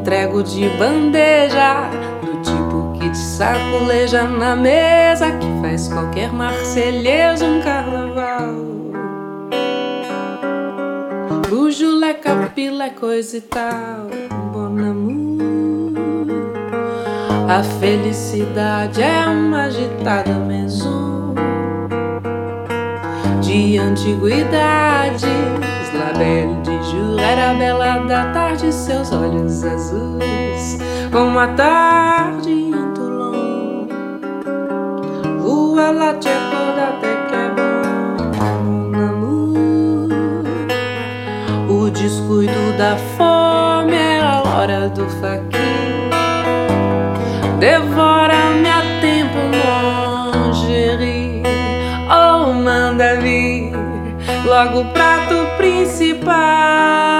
Entrego de bandeja do tipo que te sacoleja na mesa, que faz qualquer marselhês um carnaval. Bujulé, capilé, coisa e tal, bon. A felicidade é uma agitada maison de antiguidades. La jour era a bela da tarde, seus olhos azuis, como a tarde em Toulon. Rua lá te acorda descuido da fome é a hora do faqui. Devora-me a tempo, ou oh, manda vir. Logo o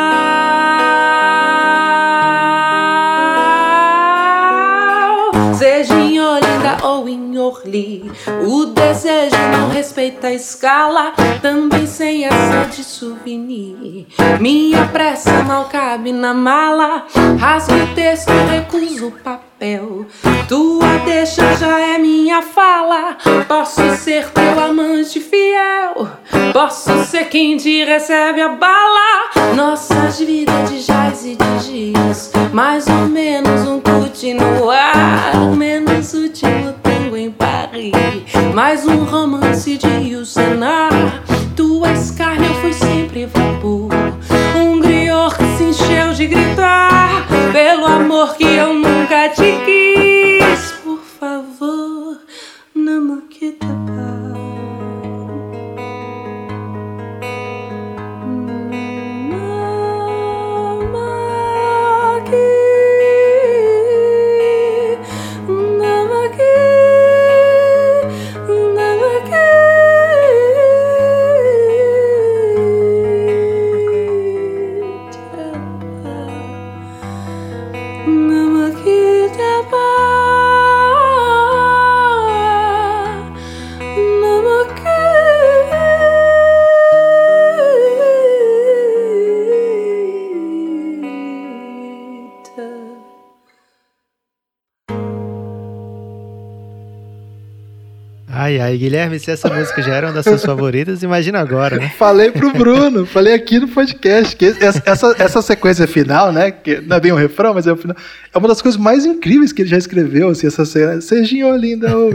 principal. Orly. O desejo não respeita a escala, também sem essa de souvenir. Minha pressa mal cabe na mala, rasgo o texto, recuso o papel. Tua deixa já é minha fala. Posso ser teu amante fiel. Posso ser quem te recebe a bala. Nossas vidas de jazz e de dias. Mais ou menos um continuar. Menos último tango em Paris. Mais um romance de Yusenar. Tua escárnio foi Ai, ai, Guilherme, se essa música já era uma das suas favoritas, imagina agora, né? Falei pro Bruno, falei aqui no podcast, que essa, essa, essa sequência final, né? Que não é bem um refrão, mas é o final. É uma das coisas mais incríveis que ele já escreveu, assim, essa cena. Sejinho linda, ô.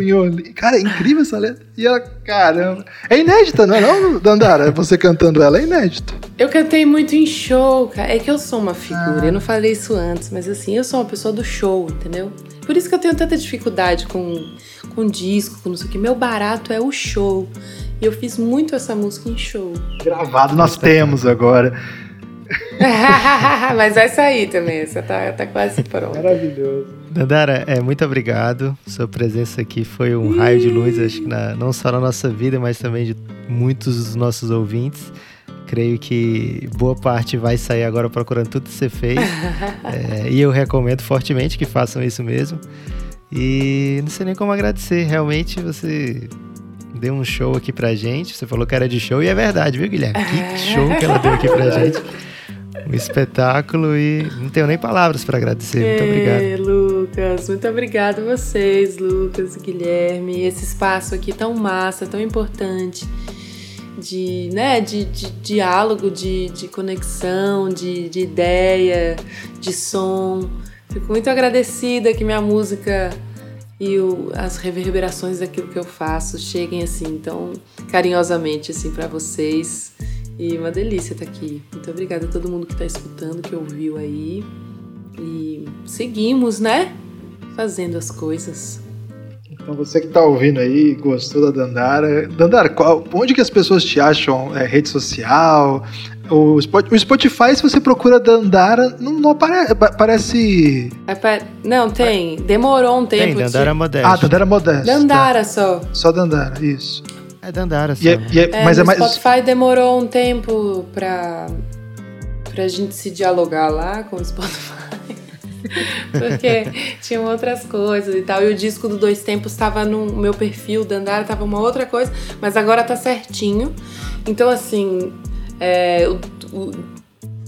Cara, é incrível essa letra. E ela, caramba. É inédita, não é não, Dandara? Você cantando ela é inédito. Eu cantei muito em show, cara. É que eu sou uma figura, eu não falei isso antes, mas assim, eu sou uma pessoa do show, entendeu? Por isso que eu tenho tanta dificuldade com, com disco, com não sei o que. Meu barato é o show. E eu fiz muito essa música em show. Gravado nós temos agora. Mas vai sair também, essa tá, tá quase pronta. Maravilhoso. Dandara, é, muito obrigado. Sua presença aqui foi um raio de luz, acho que na- não só na nossa vida, mas também de muitos dos nossos ouvintes. Creio que boa parte vai sair agora procurando tudo que você fez. É, e eu recomendo fortemente que façam isso mesmo. E não sei nem como agradecer. Realmente você deu um show aqui pra gente. Você falou que era de show e é verdade, viu, Guilherme? Que show que ela deu aqui pra gente. Um espetáculo e não tenho nem palavras pra agradecer. Muito obrigado. Ê, Lucas, muito obrigada a vocês, Lucas e Guilherme. Esse espaço aqui tão massa, tão importante de, né, de, de diálogo, de, de conexão, de, de ideia, de som. Fico muito agradecida que minha música e o- as reverberações daquilo que eu faço cheguem assim tão carinhosamente assim para vocês. E uma delícia estar aqui. Muito obrigada a todo mundo que está escutando, que ouviu aí. E seguimos, né? Fazendo as coisas. Então você que tá ouvindo aí, gostou da Dandara. Dandara, qual- onde que as pessoas te acham? É, rede social? O Spot- o Spotify, se você procura Dandara, não, não apare- parece. Apa- Não, tem. Demorou um tempo. Tem, de- Dandara Modeste. Ah, Dandara Modesta. Dandara só. Só Dandara, isso. É Dandara só. E é- e é- É, mas é mais. Spotify demorou um tempo pra, pra gente se dialogar lá com o Spotify. Porque tinham outras coisas e tal. E o disco do Dois Tempos estava no meu perfil, Dandara tava uma outra coisa, mas agora tá certinho. Então, assim, é, o- o-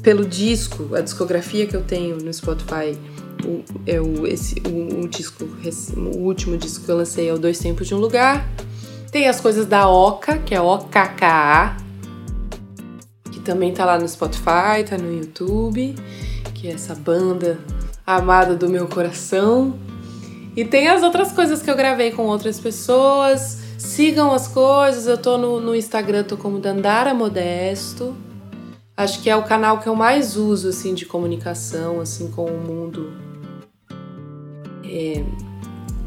pelo disco, a discografia que eu tenho no Spotify, o, é o, esse, o, o disco, o último disco que eu lancei é o Dois Tempos de um Lugar. Tem as coisas da Oca, que é OKKA, que também tá lá no Spotify, tá no YouTube, que é essa banda amada do meu coração. E tem as outras coisas que eu gravei com outras pessoas. Sigam as coisas, eu tô no, no Instagram, tô como Dandara Modesto. Acho que é o canal que eu mais uso, assim, de comunicação, assim, com o mundo é,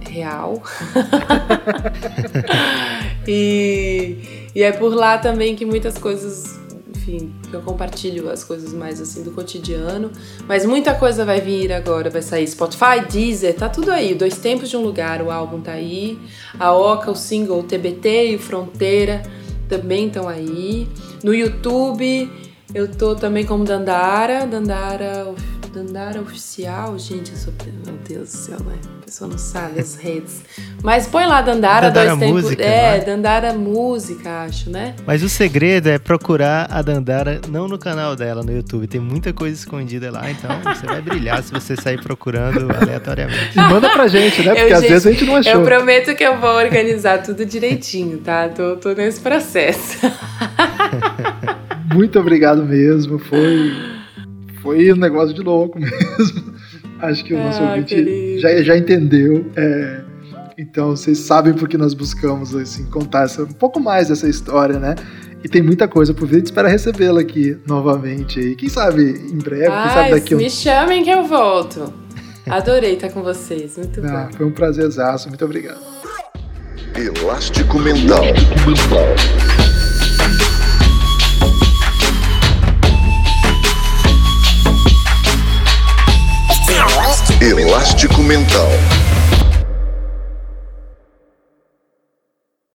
real. e, e é por lá também que muitas coisas, enfim, eu compartilho as coisas mais assim do cotidiano. Mas muita coisa vai vir agora, vai sair Spotify, Deezer, tá tudo aí. Dois Tempos de um Lugar, o álbum tá aí. A Oca, o single, o TBT e o Fronteira também estão aí. No YouTube eu tô também como Dandara, Dandara Dandara Oficial, gente, eu sou. Meu Deus do céu, né? A pessoa não sabe as redes. Mas põe lá Dandara, Dandara dois tempos. Música, É, é? Dandara Música, acho, né? Mas o segredo é procurar a Dandara não no canal dela no YouTube. Tem muita coisa escondida lá, então você vai brilhar se você sair procurando aleatoriamente. E manda pra gente, né? Porque Eu, às gente, vezes a gente não achou. Eu prometo que eu vou organizar tudo direitinho, tá? Tô, tô nesse processo. Muito obrigado mesmo. Foi, foi um negócio de louco mesmo. Acho que o nosso Ah, ouvinte querido. já, já entendeu. é, então vocês sabem porque nós buscamos assim, contar essa, um pouco mais dessa história, né? E tem muita coisa por vir. A gente espera recebê-la aqui novamente. aí. Quem sabe em breve, quem sabe Ai, daqui a um me chamem que eu volto. Adorei estar com vocês, muito Ah, bom. foi um prazerzaço. Muito obrigado. Elástico Mental. Elástico Mental.